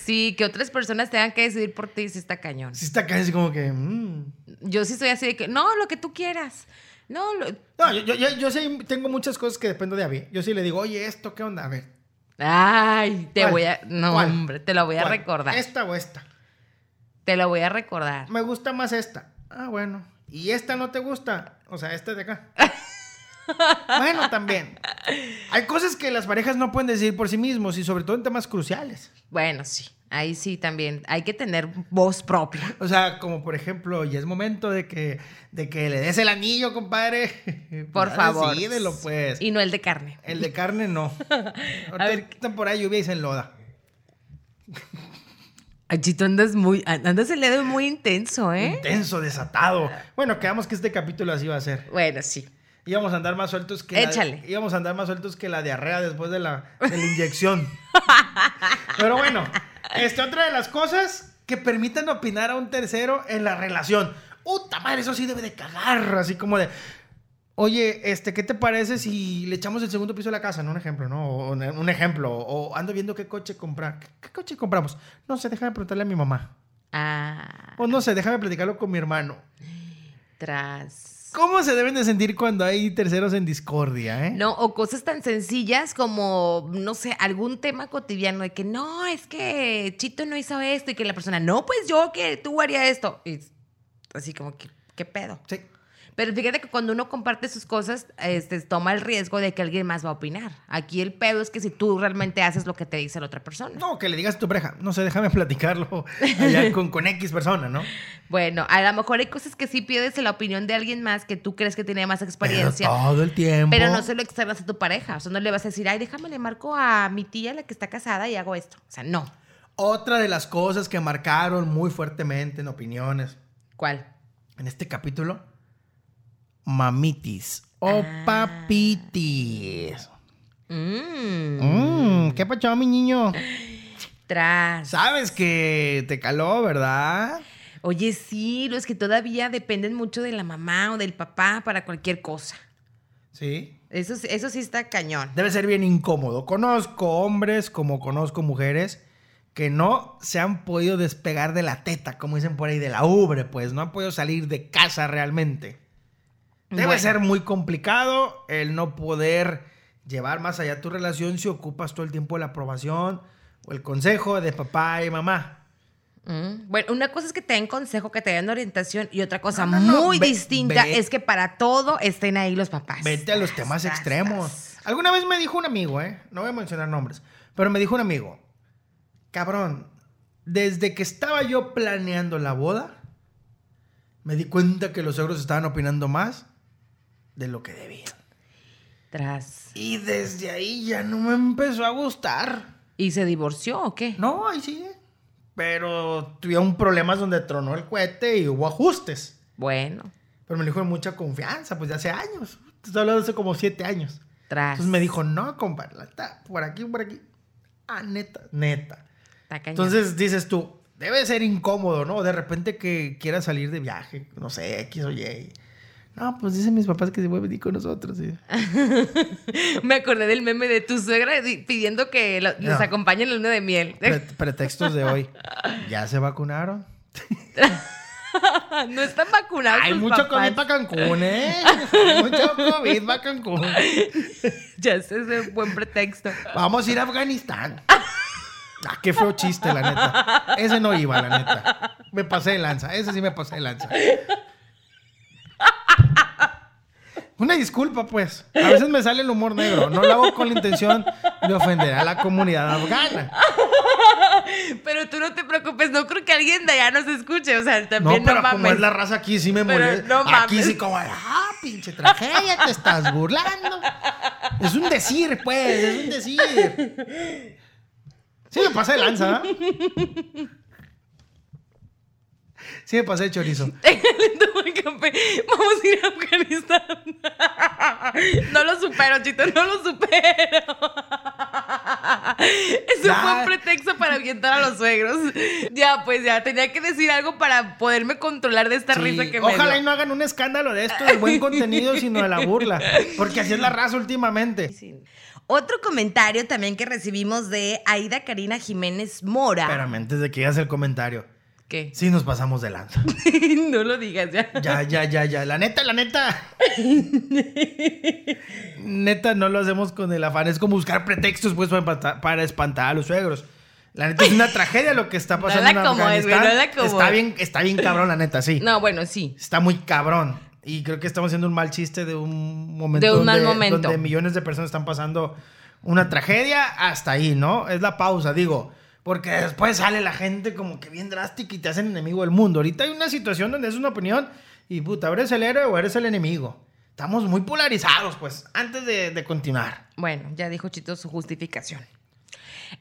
Sí, que otras personas tengan que decidir por ti, sí está cañón. Sí está casi como que... mm. Yo sí soy así de que, no, lo que tú quieras. No, lo- No, yo, yo, yo, yo sí tengo muchas cosas que dependo de Abby. Yo sí le digo, oye, ¿esto qué onda? A ver. Ay, te ¿Cuál? voy a. No, ¿Cuál? hombre, te lo voy a ¿cuál? recordar. ¿Esta o esta? Te lo voy a recordar. Me gusta más esta. Ah, bueno. ¿Y esta no te gusta? O sea, esta de acá. bueno, también. Hay cosas que las parejas no pueden decidir por sí mismos y sobre todo en temas cruciales. Bueno, sí. Ahí sí también. Hay que tener voz propia. O sea, como por ejemplo, ya es momento de que, de que le des el anillo, compadre. Por favor. Decídelo, pues. Y no el de carne. El de carne no. A ver. Temporada de lluvia y se enloda. Ay, Chito, andas muy. Andas el dedo muy intenso, ¿eh? Intenso, desatado. Bueno, quedamos que este capítulo así va a ser. Bueno, sí. Íbamos a andar más sueltos que Échale. La, íbamos a andar más sueltos que la diarrea después de la, de la inyección. Pero bueno, este, otra de las cosas que permitan opinar a un tercero en la relación. ¡Puta madre! Eso sí debe de cagar. Así como de. Oye, este, ¿qué te parece si le echamos el segundo piso a la casa? No un ejemplo, ¿no? O un, un ejemplo. O ando viendo qué coche comprar. ¿Qué, qué coche compramos? No sé, déjame preguntarle a mi mamá. Ah, O no sé, déjame platicarlo con mi hermano. tras. ¿Cómo se deben de sentir cuando hay terceros en discordia, eh? No, o cosas tan sencillas como, no sé, algún tema cotidiano de que no, es que Chito no hizo esto y que la persona, no, pues yo que tú haría esto. Y así como que, ¿qué pedo? Sí. Pero fíjate que cuando uno comparte sus cosas, este, toma el riesgo de que alguien más va a opinar. Aquí el pedo es que si tú realmente haces lo que te dice la otra persona. No, que le digas a tu pareja. No sé, déjame platicarlo allá con, con X persona, ¿no? Bueno, a lo mejor hay cosas que sí pides la opinión de alguien más que tú crees que tiene más Pero experiencia. todo el tiempo. Pero no se lo externas a tu pareja. O sea, no le vas a decir, ay, déjame le marco a mi tía, la que está casada, y hago esto. O sea, no. Otra de las cosas que marcaron muy fuertemente en opiniones ¿Cuál? en este capítulo, mamitis o Ah. papitis. Mmm. Mmm, ¿qué pasó, mi niño? Tras. Sabes que te caló, ¿verdad? Oye, sí, los que todavía dependen mucho de la mamá o del papá para cualquier cosa. Sí. Eso, sí- eso sí está cañón. Debe ser bien incómodo. Conozco hombres como conozco mujeres que no se han podido despegar de la teta, como dicen por ahí, de la ubre, pues no han podido salir de casa realmente. Debe Bueno. ser muy complicado el no poder llevar más allá tu relación si ocupas todo el tiempo la aprobación o el consejo de papá y mamá. Mm, Bueno, una cosa es que te den consejo, que te den orientación y otra cosa No, no, no, muy ve- distinta ve- es que para todo estén ahí los papás. Vete a los temas extremos. Alguna vez me dijo un amigo, ¿eh? No voy a mencionar nombres, pero me dijo un amigo, cabrón, desde que estaba yo planeando la boda, me di cuenta que los suegros estaban opinando más de lo que debían. Tras. Y desde ahí ya no me empezó a gustar. ¿Y se divorció o qué? No, ahí sigue. Pero tuvieron problemas donde tronó el cohete y hubo ajustes. Bueno, Pero me dijo mucha confianza, pues de hace años. Te estoy hablando de hace como siete años. tras. Entonces me dijo, no, compadre, está por aquí, por aquí. Ah, neta, neta. Entonces dices tú, debe ser incómodo, ¿no? De repente que quieras salir de viaje, no sé, X o Y. No, pues dicen mis papás que se puede venir con nosotros. ¿sí? Me acordé del meme de tu suegra di- pidiendo que lo- les No. acompañe en la luna de miel. Pre- pretextos de hoy. ¿Ya se vacunaron? no están vacunados. Hay tus mucho papás. COVID para Cancún, ¿eh? Mucho COVID para Cancún. Ya ese es buen pretexto. Vamos a ir a Afganistán. Ah, qué feo chiste, la neta. Ese no iba, la neta. Me pasé de lanza. Ese sí me pasé de lanza. Una disculpa, pues. A veces me sale el humor negro. No lo hago con la intención de ofender a la comunidad afgana. Pero tú no te preocupes, no creo que alguien de allá nos escuche. O sea, No, también no, pero como mames. es la raza aquí, sí me molesta. no aquí mames. sí como, ah, pinche tragedia, te estás burlando. Es un decir, pues, es un decir. Sí me pasé de lanza, ¿eh? Sí me pasé de chorizo. Déjale tomar café. Vamos a ir a Afganistán. No lo supero, Chito, no lo supero. Eso Ya. fue un pretexto para avientar a los suegros. Ya, pues ya, tenía que decir algo para poderme controlar de esta Sí, risa que me Ojalá y no hagan un escándalo de esto, del buen contenido, sino de la burla. Porque así es la raza últimamente. Sí. Otro comentario también que recibimos de Aida Karina Jiménez Mora. Espérame, antes de que digas el comentario. ¿Qué? Sí nos pasamos de lanza. no lo digas ya. Ya, ya, ya, ya. La neta, la neta. neta, no lo hacemos con el afán. Es como buscar pretextos, pues, para, espanta- para espantar a los suegros. La neta es una tragedia lo que está pasando Dala en como es, güey, Afganistán. dala como está es. bien, está bien cabrón, la neta, sí. No, bueno, sí. Está muy cabrón. Y creo que estamos haciendo un mal chiste de un momento, De un mal momento. donde millones de personas están pasando una tragedia hasta ahí, ¿no? Es la pausa, digo. Porque después sale la gente como que bien drástica y te hacen enemigo del mundo. Ahorita hay una situación donde es una opinión y puta, ¿eres el héroe o eres el enemigo? Estamos muy polarizados, pues, antes de, de continuar. Bueno, ya dijo Chito su justificación.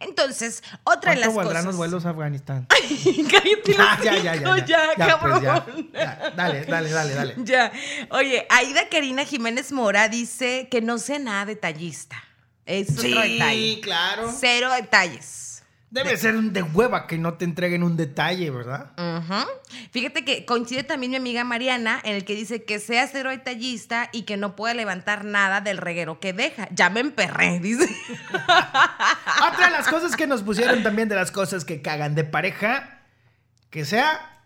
Entonces, otra de ¿Cuánto las cosas. los vuelos a Afganistán? Cállate, ya, ya, ya, hocico, ya, ya, ya, pues, ya. Dale, dale, dale, dale. Ya. Oye, Aida Karina Jiménez Mora dice que no sea nada detallista. Es otro detalle. claro. Cero detalles. Debe ser un de hueva que no te entreguen un detalle, ¿verdad? Ujú. Fíjate que coincide también mi amiga Mariana en el que dice que sea cero detallista y que no puede levantar nada del reguero que deja. Ya me emperré, dice. Otra de las cosas que nos pusieron también de las cosas que cagan de pareja, que sea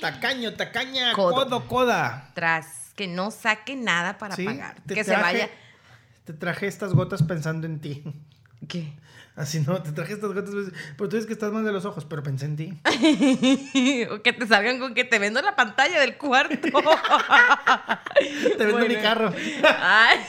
tacaño, tacaña, Codo. codo, coda. Tras que no saque nada para Sí, pagar. Que se vaya. Te traje estas gotas pensando en ti. ¿Qué? Así no, te traje estas gotas, pero tú dices que estás mal de los ojos, pero pensé en ti. o que te salgan con que te vendo la pantalla del cuarto. Te vendo Bueno. mi carro. Ay.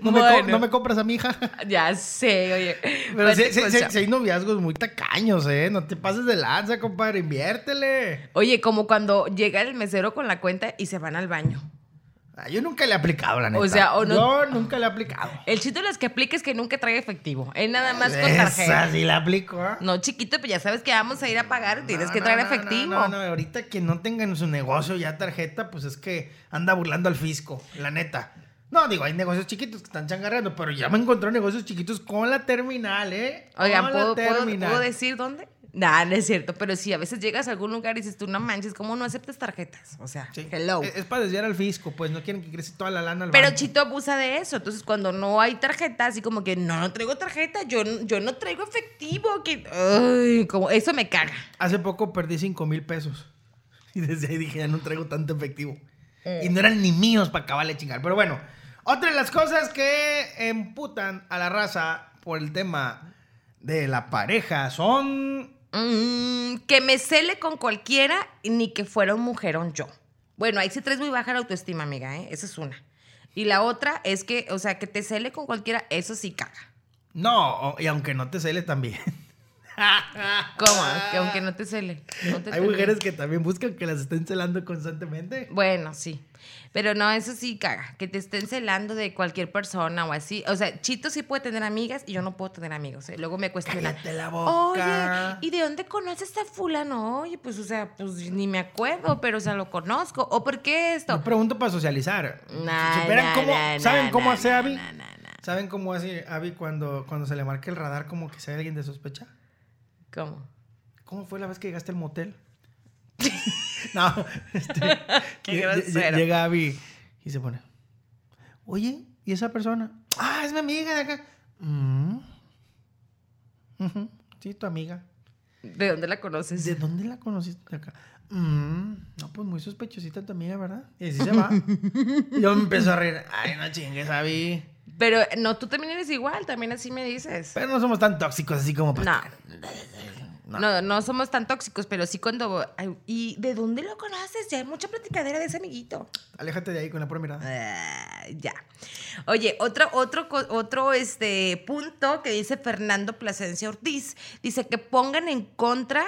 No, me, co- Bueno. no me compras a mi hija. Ya sé, oye. Pero Pues, sí, sí, pues, hay noviazgos muy tacaños, ¿eh? No te pases de lanza, compadre, inviértele. Oye, como cuando llega el mesero con la cuenta y se van al baño. Ah, yo nunca le he aplicado, la neta. O sea, o no- Yo nunca le he aplicado. El chiste de las que aplica es que nunca trae efectivo. Es nada más con Esa tarjeta. sí la aplico, ¿eh? No, chiquito, pues ya sabes que vamos a ir a pagar. Tienes que no, traer efectivo. No, no, ahorita que no tengan en su negocio ya tarjeta, pues es que anda burlando al fisco, la neta. No, digo, hay negocios chiquitos que están changarreando, pero ya me encontré negocios chiquitos con la terminal, ¿eh? Oigan, Con ¿puedo, la puedo- puedo decir dónde? Nah, no es cierto, pero sí, a veces llegas a algún lugar y dices tú, no manches, ¿cómo no aceptas tarjetas? O sea, Sí. hello. Es, es para desviar al fisco, pues no quieren que crece toda la lana al Pero banco. Chito abusa de eso. Entonces, cuando no hay tarjeta, así como que no, no traigo tarjeta, yo, yo no traigo efectivo. Que, ay, como, eso me caga. Hace poco perdí 5 mil pesos. Y desde ahí dije, ya no traigo tanto efectivo. Eh. Y no eran ni míos para acabarle chingar. Pero bueno, otra de las cosas que emputan a la raza por el tema de la pareja son... Mm, que me cele con cualquiera ni que fuera un mujerón yo. Bueno, ahí sí traes muy baja la autoestima, amiga, ¿eh? Esa es una. Y la otra es que, o sea, que te cele con cualquiera, eso sí caga. No, y aunque no te cele también. ¿Cómo? Que aunque no te cele. no te Hay cele. mujeres que también buscan que las estén celando constantemente. Bueno, sí. Pero no, eso sí caga. Que te estén celando de cualquier persona o así. O sea, Chito sí puede tener amigas y yo no puedo tener amigos. ¿eh? Luego me cuestionan. Cállate la boca. Oye, ¿y de dónde conoces a fulano? Oye, pues, o sea, pues ni me acuerdo, pero o sea, lo conozco. ¿O por qué esto? Yo pregunto para socializar. Nah, ¿Supieran nah, cómo, nah, ¿Saben cómo hace Abby? nah, nah, nah. ¿Saben cómo hace Abby cuando, cuando se le marca el radar como que hay alguien de sospecha? ¿Cómo? ¿Cómo fue la vez que llegaste al motel? no, este, Qué grosero. llega Abby y se pone, oye, ¿y esa persona? Ah, es mi amiga de acá. "Mm". Ujú, Sí, tu amiga. ¿De dónde la conoces? ¿De dónde la conociste de acá? "Mm, no, pues muy sospechosita tu amiga, ¿verdad? Y así se va. yo me empiezo a reír. Ay, no chingues, Abby. Pero no, tú también eres igual, también así me dices. Pero no somos tan tóxicos así como para... No. No, no somos tan tóxicos, pero sí cuando... ¿Y de dónde lo conoces? Ya hay mucha platicadera de ese amiguito. Aléjate de ahí con la pura mirada. Ah, ya. Oye, otro, otro, otro este, punto que dice Fernando Plasencia Ortiz. Dice que pongan en contra.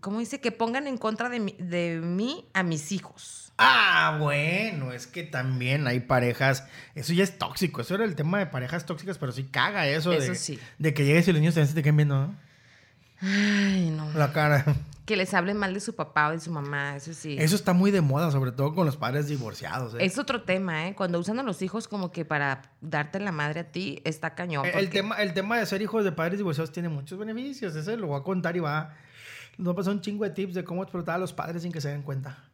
¿Cómo dice? Que pongan en contra de mí, de mí a mis hijos. Ah, bueno, es que también hay parejas. Eso ya es tóxico. Eso era el tema de parejas tóxicas, pero sí caga eso. Eso de, sí. De que llegues y los niños también se te queden viendo, ¿no? Ay, no. La cara. Que les hablen mal de su papá o de su mamá, eso sí. Eso está muy de moda, sobre todo con los padres divorciados. ¿eh? Es otro tema, ¿eh? Cuando usan a los hijos como que para darte la madre a ti, está cañón. El, tema, el tema de ser hijos de padres divorciados tiene muchos beneficios. Ese lo voy a contar y va. Nos va a pasar un chingo de tips de cómo explotar a los padres sin que se den cuenta.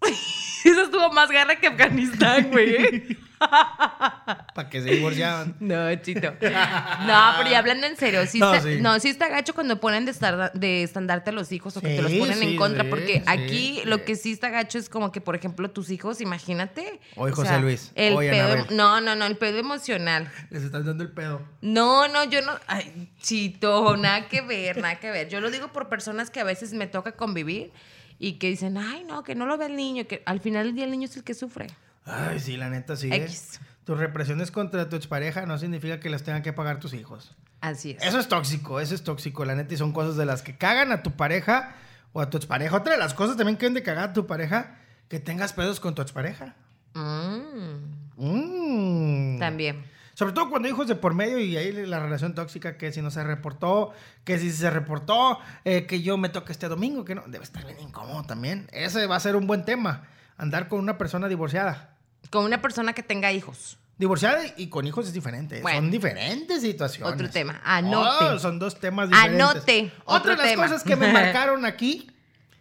Eso estuvo más garra que Afganistán, güey. Para que se divorciaban. No, chito. No, pero ya hablando en serio, sí No, está, sí. no, sí está gacho cuando ponen de, estar, de estandarte a los hijos o que te los ponen sí, en contra, porque aquí lo que sí está gacho es como que, por ejemplo, tus hijos, imagínate. Hoy o José sea, Luis, El hoy pedo, no, no, no, el pedo emocional. Les están dando el pedo. No, no, yo no. Ay, chito, nada que ver, nada que ver. Yo lo digo por personas que a veces me toca convivir y que dicen, ay, no, que no lo ve el niño, que al final del día el niño es el que sufre. Ay, sí, la neta sí. ¿eh? X. Tus represiones contra tu expareja no significa que las tengan que pagar tus hijos. Así es. Eso es tóxico, eso es tóxico, la neta, y son cosas de las que cagan a tu pareja o a tu expareja. Otra de las cosas también que deben de cagar a tu pareja, que tengas pedos con tu expareja. Mm, Mm. también. Sobre todo cuando hijos de por medio y ahí la relación tóxica, que si no se reportó, que si se reportó, eh, que yo me toque este domingo, que no, debe estar bien incómodo también. Ese va a ser un buen tema, andar con una persona divorciada. Con una persona que tenga hijos. Divorciada y con hijos es diferente. Bueno. son diferentes situaciones. Otro tema. Anote. Oh, son dos temas diferentes. Anote. Otra de las cosas que me marcaron aquí,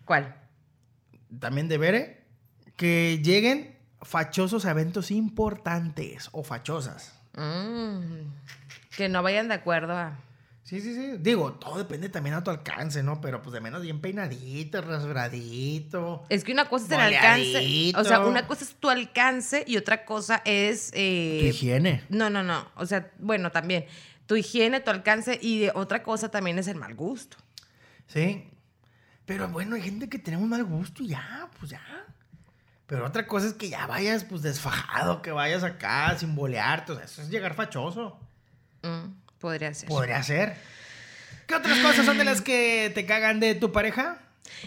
¿Cuál? también de Bere, que lleguen fachosos a eventos importantes o fachosas. Mm, que no vayan de acuerdo a... Sí, sí, sí. Digo, todo depende también a tu alcance, ¿no? Pero pues de menos bien peinadito, rasgadito. Es que una cosa es el alcance. O sea, una cosa es tu alcance y otra cosa es... eh, Tu higiene. No, no, no. O sea, bueno, también. Tu higiene, tu alcance y de otra cosa también es el mal gusto. Sí. Pero bueno, hay gente que tenemos mal gusto y ya, pues ya. Pero otra cosa es que ya vayas pues desfajado, que vayas acá sin bolearte. O sea, eso es llegar fachoso. Mm, podría ser. Podría ser. ¿Qué otras cosas son de las que te cagan de tu pareja?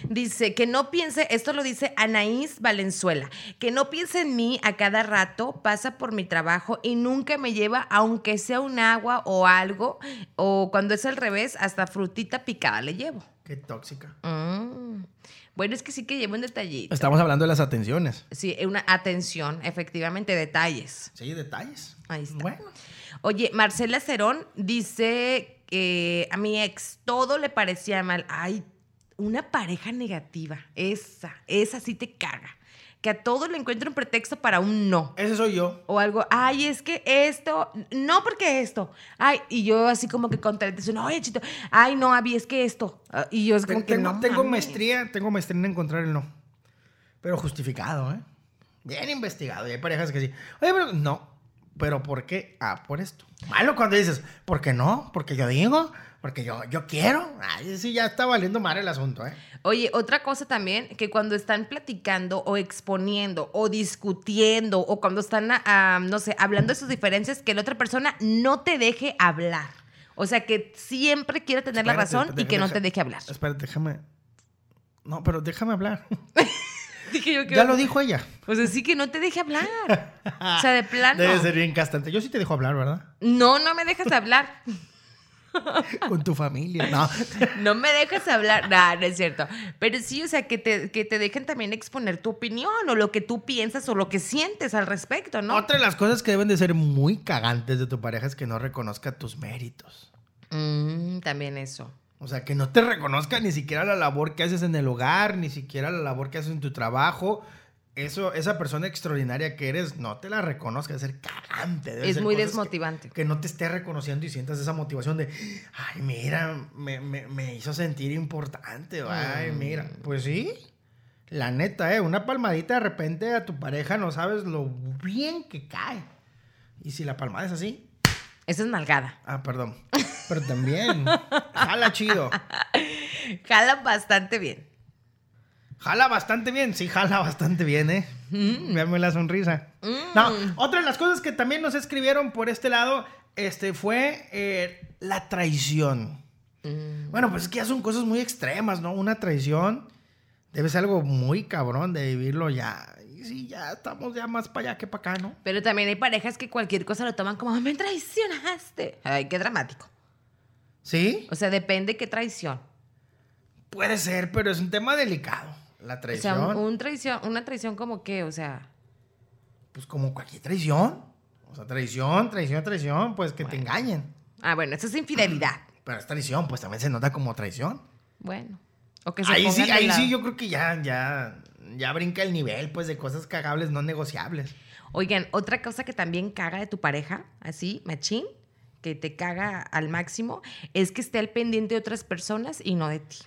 Dice que no piense, esto lo dice Anaís Valenzuela, que no piense en mí a cada rato, pasa por mi trabajo y nunca me lleva, aunque sea un agua o algo, o cuando es al revés, hasta frutita picada le llevo. Qué tóxica. Mm. Bueno, es que sí que llevo un detallito. Estamos hablando de las atenciones. Sí, una atención, efectivamente, detalles. Sí, detalles. Ahí está. Bueno. Oye, Marcela Cerón dice eh, a mi ex todo le parecía mal. Ay, una pareja negativa. Esa, esa sí te caga. Que a todo le encuentra un pretexto para un no. Ese soy yo. O algo, ay, es que esto, no porque esto. Ay, y yo así como que contra el no, oye, chito, ay, no, Abby, es que esto. Ah, y yo es como que tengo, no. tengo mames. maestría, tengo maestría en encontrar el no. Pero justificado, ¿eh? Bien investigado. Y hay parejas que sí. Oye, pero no. ¿Pero por qué? Ah, por esto. Malo cuando dices, ¿por qué no? Porque yo digo, porque yo, yo quiero. Ay, sí, ya está valiendo mal el asunto, ¿eh? Oye, otra cosa también, que cuando están platicando o exponiendo o discutiendo o cuando están, ah, no sé, hablando de sus diferencias, que la otra persona no te deje hablar. O sea, que siempre quiere tener la Espérate, razón y deja- que no te deje hablar. Espérate, déjame. No, pero déjame hablar. Dije yo que... ya lo dijo ella. O sea, sí que no te deje hablar. O sea, de plano. Debe ser bien castante. Yo sí te dejo hablar, ¿verdad? No, no me dejas hablar. Con tu familia. No. No me dejas hablar. No, no es cierto. Pero sí, o sea, que te, que te dejen también exponer tu opinión o lo que tú piensas o lo que sientes al respecto, ¿no? Otra de las cosas que deben de ser muy cagantes de tu pareja es que no reconozca tus méritos. Mm, también eso. O sea, que no te reconozca ni siquiera la labor que haces en el hogar, ni siquiera la labor que haces en tu trabajo. Eso, esa persona extraordinaria que eres, no te la reconozca, ser cagante. Es ser muy que- desmotivante. Que, no te esté reconociendo y sientas esa motivación de, ay, mira, me, me- me hizo sentir importante. Ay, Mm. mira. Pues sí, la neta, ¿eh? Una palmadita de repente a tu pareja no sabes lo bien que cae. Y si la palmada es así, Eso es nalgada. ah, perdón. Pero también, jala chido. Jala bastante bien. Jala bastante bien, sí, jala bastante bien, ¿eh? Véanme la sonrisa. No, otra de las cosas que también nos escribieron por este lado este, fue eh, la traición. Mm. Bueno, pues es que ya son cosas muy extremas, ¿no? Una traición debe ser algo muy cabrón de vivirlo ya. Y sí, ya estamos ya más para allá que para acá, ¿no? Pero también hay parejas que cualquier cosa lo toman como, me traicionaste. Ay, qué dramático. ¿Sí? O sea, depende qué traición. Puede ser, pero es un tema delicado. La O traición, sea, un, un traición, una traición como qué, o sea... pues como cualquier traición. O sea, traición, traición, traición, pues que te engañen. Ah, bueno, eso es infidelidad. Pero es traición, pues también se nota como traición. Bueno. O que se Ahí sí, ahí lado. sí yo creo que ya, ya, ya brinca el nivel, pues, de cosas cagables no negociables. Oigan, otra cosa que también caga de tu pareja, así, machín, que te caga al máximo, es que esté al pendiente de otras personas y no de ti.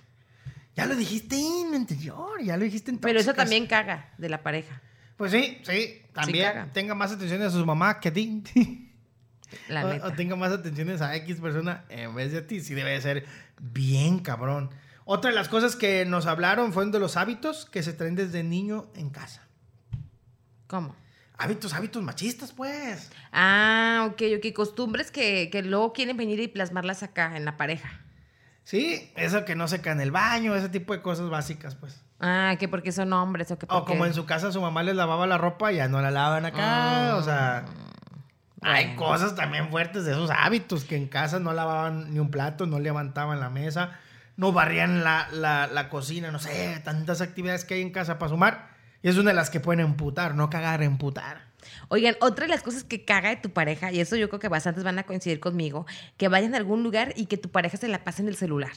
Ya lo dijiste en lo anterior, ya lo dijiste en Pero eso también caga de la pareja, Pues sí, sí, también tenga más atención a sus mamás que a ti. la o, neta. o tenga más atenciones a X persona en vez de a ti. Sí debe de ser bien cabrón. Otra de las cosas que nos hablaron fueron de los hábitos que se traen desde niño en casa. ¿Cómo? Hábitos, hábitos machistas, pues. Ah, ok, ok. Costumbres que, que luego quieren venir y plasmarlas acá en la pareja. Sí, eso que no se cae en el baño, ese tipo de cosas básicas, pues. Ah, que porque son hombres o que O porque... como en su casa su mamá les lavaba la ropa y ya no la lavan acá. O sea, hay Bueno. cosas también fuertes de esos hábitos que en casa no lavaban ni un plato, no levantaban la mesa, no barrían la, la- la cocina, no sé, tantas actividades que hay en casa para sumar. Y es una de las que pueden emputar, no cagar, emputar. Oigan, otra de las cosas que caga de tu pareja, y eso yo creo que bastantes van a coincidir conmigo, que vayan a algún lugar y que tu pareja se la pase en el celular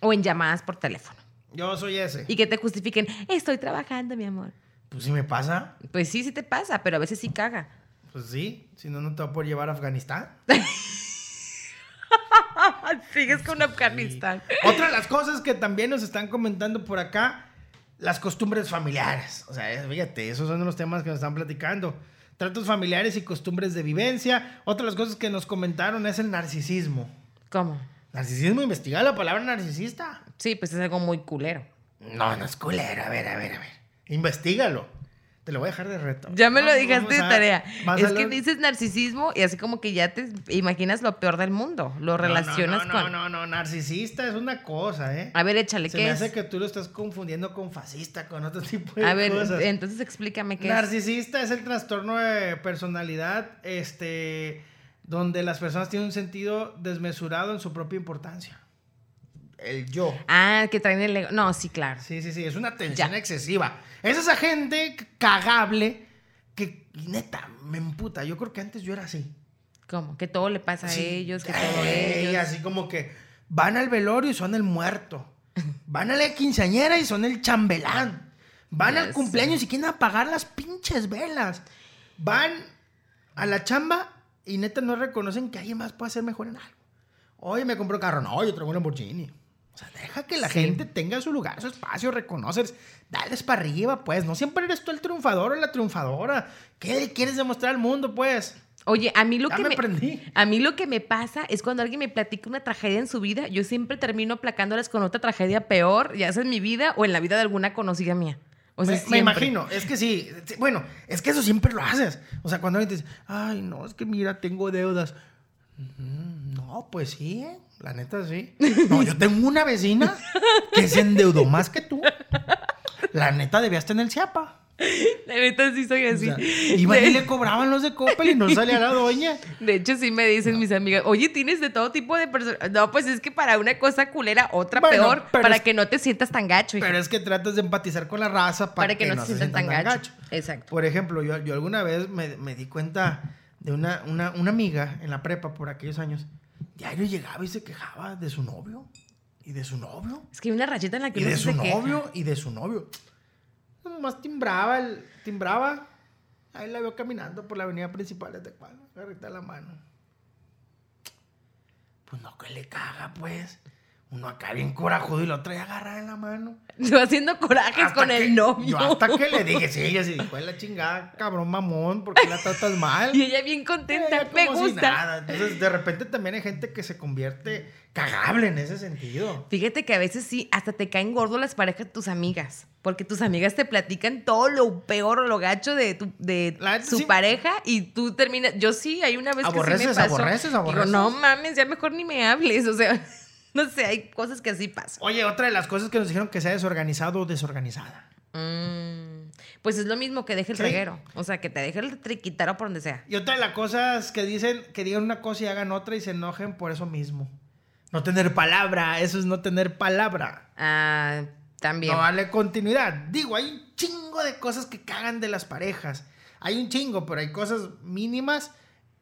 o en llamadas por teléfono. Yo soy ese. Y que te justifiquen, estoy trabajando, mi amor. Pues si me pasa, Pues sí, sí te pasa, pero a veces sí caga. pues sí, si no, no te va a poder llevar a Afganistán. Sigues con Afganistán. Otra de las cosas que también nos están comentando por acá, las costumbres familiares. O sea, fíjate, esos son los temas que nos están platicando. Tratos familiares y costumbres de vivencia. Otra de las cosas que nos comentaron es el narcisismo. ¿Cómo? Narcisismo, investiga la palabra narcisista. Sí, pues es algo muy culero. No, no es culero. A ver, a ver, a ver. Investígalo. Te lo voy a dejar de reto. Ya me lo dejaste de a- tarea. Es que lo- dices narcisismo y así como que ya te imaginas lo peor del mundo. Lo relacionas no, no, con. No, no, no, narcisista es una cosa, ¿eh? A ver, échale, Se ¿qué me es? hace que tú lo estás confundiendo con fascista, con otro tipo de A ver, cosas. entonces explícame qué es. Narcisista es el trastorno de personalidad, este, donde las personas tienen un sentido desmesurado en su propia importancia. El yo. Ah, que traen el ego. No, sí, claro. Sí, sí, sí, es una tensión Ya. excesiva. Es esa gente cagable que, neta, me emputa. Yo creo que antes yo era así. ¿Cómo? Que todo le pasa a ellos, que todo Ey, ellos. Así como que van al velorio y son el muerto. Van a la quinceañera y son el chambelán. Van al cumpleaños y quieren apagar las pinches velas. Van a la chamba y neta no reconocen que alguien más puede ser mejor en algo. Oye, me compró carro. No, yo traigo un Lamborghini. O sea, deja que la Sí. gente tenga su lugar, su espacio, reconoces. Dales para arriba, pues. No siempre eres tú el triunfador o la triunfadora. ¿Qué le quieres demostrar al mundo, pues? Oye, a mí lo Ya que me a mí lo que me pasa es cuando alguien me platica una tragedia en su vida, yo siempre termino aplacándolas con otra tragedia peor, ya sea en mi vida o en la vida de alguna conocida mía. O sea, me, me imagino, es que sí, sí, bueno, es que eso siempre lo haces. O sea, cuando alguien te dice, ay, no, es que mira, tengo deudas. Mm, No, pues sí, ¿eh? La neta sí. No, yo tengo una vecina que se endeudó más que tú. La neta debías tener el CIAPA. La neta sí soy O así. sea, iban y de, le cobraban los de Coppel y no salía la doña. de hecho, sí me dicen mis amigas, oye, tienes de todo tipo de personas. No, pues es que para una cosa culera, otra Bueno, peor, para es- que no te sientas tan gacho. hija. Pero es que tratas de empatizar con la raza para, para que, no, se sientan tan gacho. gacho. Exacto. Por ejemplo, yo, yo alguna vez me, me di cuenta de una, una, una amiga en la prepa por aquellos años. Diario llegaba y se quejaba de su novio. Y de su novio. Es que hay una rachita en la que Y de su queja. novio. Y de su novio. Nomás timbraba, el, timbraba. Ahí la veo caminando por la avenida principal de Tecualo. Agarrita la mano. Pues no, que le caga, pues. Uno acá bien corajudo y lo trae agarrada en la mano. Yo haciendo corajes Hasta con que- el novio. Yo hasta que le dije, sí, ella sí dijo, "Es la chingada, cabrón mamón, ¿por qué la tratas mal? Y ella bien contenta, Ella me si gusta. nada. Entonces, de repente también hay gente que se convierte cagable en ese sentido. Fíjate que a veces sí, hasta te caen gordos las parejas de tus amigas. Porque tus amigas te platican todo lo peor o lo gacho de, tu, de La su sí. pareja y tú terminas. Yo sí, hay una vez que sí me Aborreces, pasó. aborreces, aborreces. Digo, no mames, ya mejor ni me hables. O sea, no sé, hay cosas que así pasan. Oye, otra de las cosas que nos dijeron que sea desorganizado o desorganizada. Mm, pues es lo mismo que deje el Sí. reguero. O sea, que te deje el triquitaro por donde sea. Y otra de las cosas que dicen, que digan una cosa y hagan otra y se enojen por eso mismo. No tener palabra, eso es no tener palabra. Ah, también. No darle continuidad. Digo, hay un chingo de cosas que cagan de las parejas. Hay un chingo, pero hay cosas mínimas,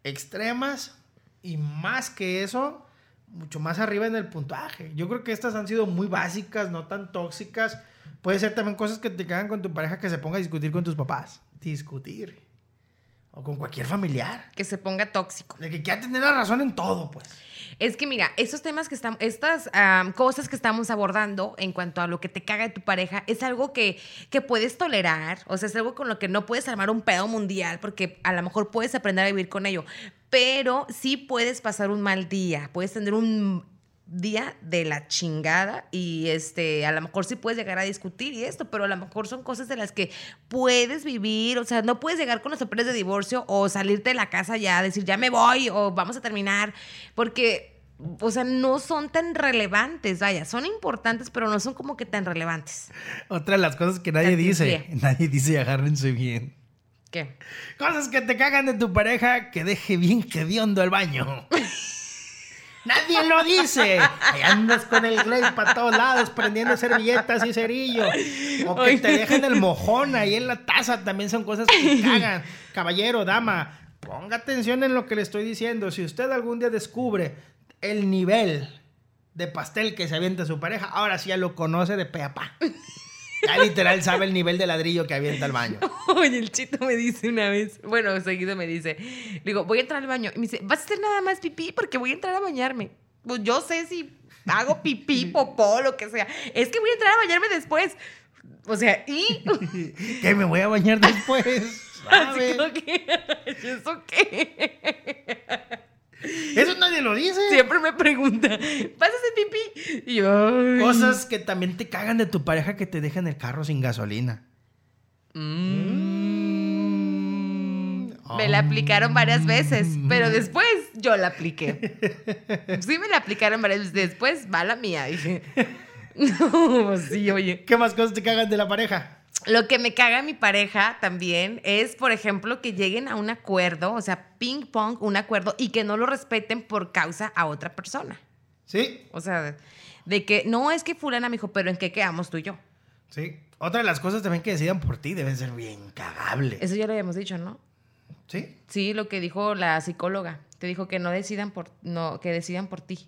extremas y más que eso, mucho más arriba en el puntaje. Yo creo que estas han sido muy básicas, no tan tóxicas. Puede ser también cosas que te cagan con tu pareja que se ponga a discutir con tus papás. Discutir. O con cualquier familiar. Que se ponga tóxico. De que quiera tener la razón en todo, pues. Es que mira, estos temas que estamos, estas cosas que estamos abordando en cuanto a lo que te caga de tu pareja, es algo que, que puedes tolerar, o sea, es algo con lo que no puedes armar un pedo mundial, porque a lo mejor puedes aprender a vivir con ello, pero sí puedes pasar un mal día, puedes tener un día de la chingada y este a lo mejor sí puedes llegar a discutir y esto, pero a lo mejor son cosas de las que puedes vivir, o sea, no puedes llegar con los papeles de divorcio o salirte de la casa ya, decir ya me voy o vamos a terminar, porque o sea, no son tan relevantes, vaya, son importantes, pero no son como que tan relevantes. Otra de las cosas que nadie dice. Nadie dice agárrense bien. ¿Qué? Cosas que te cagan de tu pareja que deje bien hediondo el baño. Nadie lo dice. Ahí andas con el Glade para todos lados, prendiendo servilletas y cerillo. O que te dejen el mojón ahí en la taza. También son cosas que cagan. Caballero, dama, ponga atención en lo que le estoy diciendo. Si usted algún día descubre el nivel de pastel que se avienta su pareja, ahora sí ya lo conoce de pe a pa. Ya literal sabe el nivel de ladrillo que avienta al baño. Oye, el chito me dice una vez, bueno, seguido me dice, le digo, voy a entrar al baño. Y me dice, ¿vas a hacer nada más pipí? Porque voy a entrar a bañarme. Pues yo sé si hago pipí, popó, lo que sea. Es que voy a entrar a bañarme después. O sea, y... que me voy a bañar después. Así ¿sabe? como que, ¿eso qué? Eso nadie lo dice. Siempre me pregunta, ¿vas a hacer pipí? Y yo. Cosas que también te cagan de tu pareja que te dejan el carro sin gasolina. Mm. Me la aplicaron varias veces, pero después yo la apliqué. Sí me la aplicaron varias veces, después va la mía. Dije, no, sí, oye. ¿Qué más cosas te cagan de la pareja? Lo que me caga mi pareja también es, por ejemplo, que lleguen a un acuerdo, o sea, ping pong, un acuerdo, y que no lo respeten por causa a otra persona. Sí, O sea, de que no es que fulana me dijo, pero ¿en qué quedamos tú y yo? sí. Otra de las cosas también que decidan por ti deben ser bien cagables. Eso ya lo habíamos dicho, ¿no? ¿Sí? Sí, lo que dijo la psicóloga. Te dijo que no decidan por, no, que decidan por ti.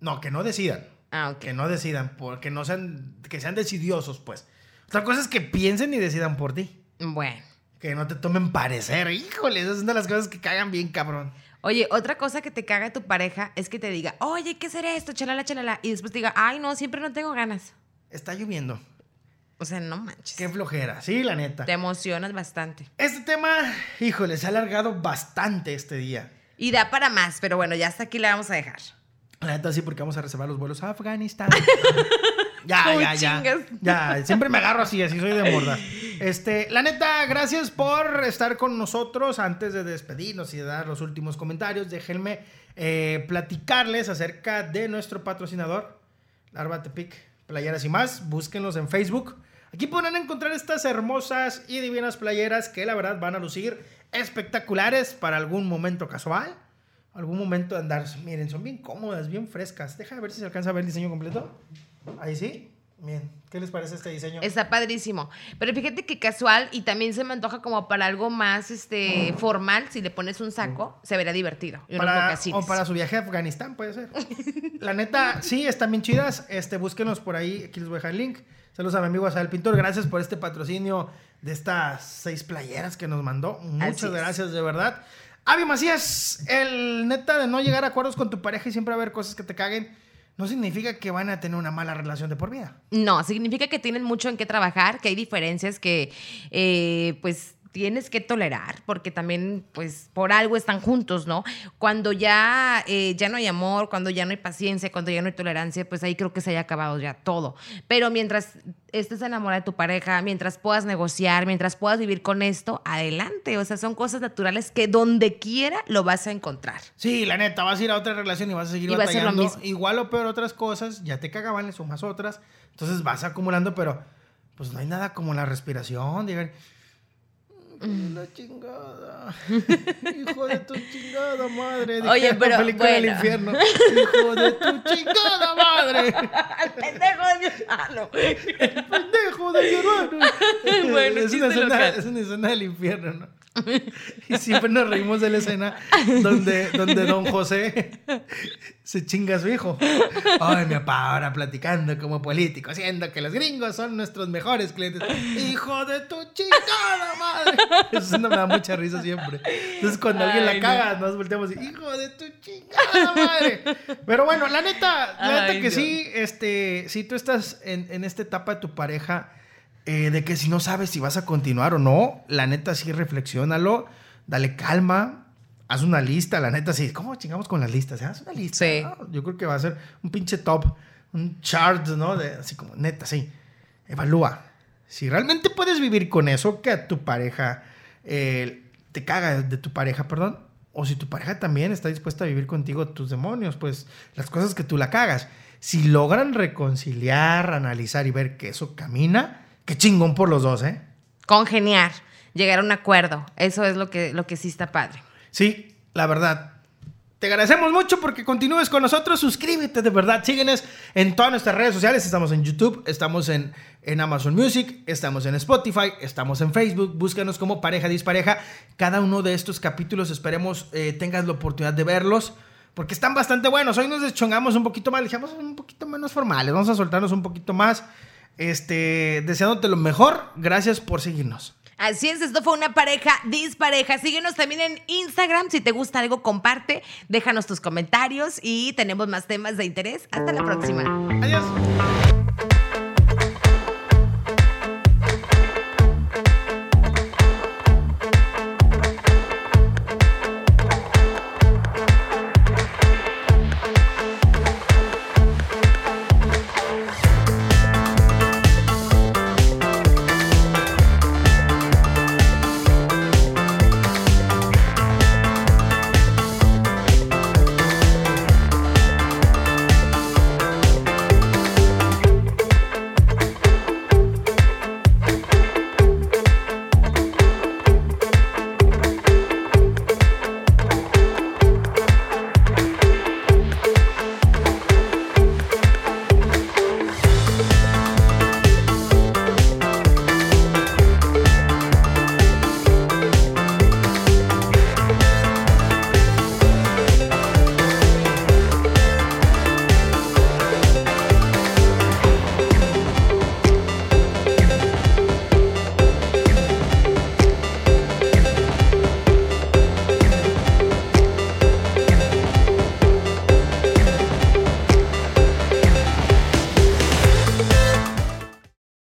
No, que no decidan. Ah, ok. Que no decidan, porque no sean, que sean decidiosos, pues. Otra cosa es que piensen y decidan por ti. Bueno. Que no te tomen parecer. Híjole, esas son de las cosas que cagan bien, cabrón. Oye, otra cosa que te caga tu pareja es que te diga, oye, ¿qué será esto? Chalala, chalala. Y después te diga, ay, no, siempre no tengo ganas. Está lloviendo. O sea, no manches. Qué flojera, sí, la neta. Te emocionas bastante. Este tema, híjole, se ha alargado bastante este día. Y da para más, pero bueno, ya hasta aquí la vamos a dejar. La neta sí, porque vamos a reservar los vuelos a Afganistán. ya, ¿Cómo ya, ya. chingas? Ya, siempre me agarro así, así soy de morda. Este, la neta, gracias por estar con nosotros. Antes de despedirnos y de dar los últimos comentarios, déjenme eh, platicarles acerca de nuestro patrocinador, Larva Tepic, Playeras y más. Búsquenlos en Facebook. Aquí podrán encontrar estas hermosas y divinas playeras que la verdad van a lucir espectaculares para algún momento casual. Algún momento de andar. Miren, son bien cómodas, bien frescas. Deja ver si se alcanza a ver el diseño completo. Ahí sí. Bien. ¿Qué les parece este diseño? Está padrísimo. Pero fíjate que casual y también se me antoja como para algo más este, formal. Si le pones un saco, se verá divertido. Y Para- o para su viaje a Afganistán, puede ser. La neta, sí, están bien chidas. Este, búsquenos por ahí. Aquí les voy a dejar el link. Saludos a mi amigo Asael Pintor. Gracias por este patrocinio de estas seis playeras que nos mandó. Muchas gracias, de verdad. Avi Macías, el neta de no llegar a acuerdos con tu pareja y siempre haber cosas que te caguen, no significa que van a tener una mala relación de por vida. No, significa que tienen mucho en qué trabajar, que hay diferencias que, eh, pues, tienes que tolerar, porque también, pues, por algo están juntos, ¿no? Cuando ya, eh, ya no hay amor, cuando ya no hay paciencia, cuando ya no hay tolerancia, pues ahí creo que se haya acabado ya todo. Pero mientras estés enamorada de tu pareja, mientras puedas negociar, mientras puedas vivir con esto, adelante. O sea, son cosas naturales que donde quiera lo vas a encontrar. Sí, la neta, vas a ir a otra relación y vas a seguir Y va a ser lo batallando. mismo. Igual o peor otras cosas, ya te cagaban, le sumas otras. Entonces vas acumulando, pero pues no hay nada como la respiración. Digan, "Mm, la chingada. Hijo de tu chingada madre. Dije Oye, la pero, película del bueno. infierno. Hijo de tu chingada madre. pendejo de mi hermano! Pendejo de mi hermano. Bueno, es, una escena, es una escena del infierno, ¿no? Y siempre nos reímos de la escena donde, donde don José se chinga a su hijo. Ay, mi papá, ahora platicando como político, haciendo que los gringos son nuestros mejores clientes. Hijo de tu chingada madre. Eso no me da mucha risa siempre. Entonces, cuando alguien la no. caga, nos volteamos y, hijo de tu chingada madre. Pero bueno, la neta, la neta que Dios. sí, este, si tú estás en, en esta etapa de tu pareja, eh, de que si no sabes si vas a continuar o no, la neta sí reflexiónalo, dale calma, haz una lista, la neta sí. ¿Cómo chingamos con las listas? Haz una lista. Sí. ¿no? Yo creo que va a ser un pinche top, un chart, ¿no? De, así como, neta, sí. Evalúa. Si realmente puedes vivir con eso, que a tu pareja eh, te caga de tu pareja, perdón. O si tu pareja también está dispuesta a vivir contigo tus demonios, pues las cosas que tú la cagas. Si logran reconciliar, analizar y ver que eso camina, qué chingón por los dos, ¿eh? Congeniar, llegar a un acuerdo. Eso es lo que, lo que sí está padre. Sí, la verdad. Te agradecemos mucho porque continúes con nosotros. Suscríbete, de verdad. Síguenos en todas nuestras redes sociales. Estamos en YouTube, estamos en, en Amazon Music, estamos en Spotify, estamos en Facebook. Búscanos como Pareja Dispareja. Cada uno de estos capítulos esperemos eh, tengas la oportunidad de verlos. Porque están bastante buenos. Hoy nos deschongamos un poquito más. Dijimos un poquito menos formales. Vamos a soltarnos un poquito más. Este, deseándote lo mejor. Gracias por seguirnos. Así es, esto fue una pareja dispareja. Síguenos también en Instagram. Si te gusta algo, comparte, déjanos tus comentarios y tenemos más temas de interés. Hasta la próxima. Adiós.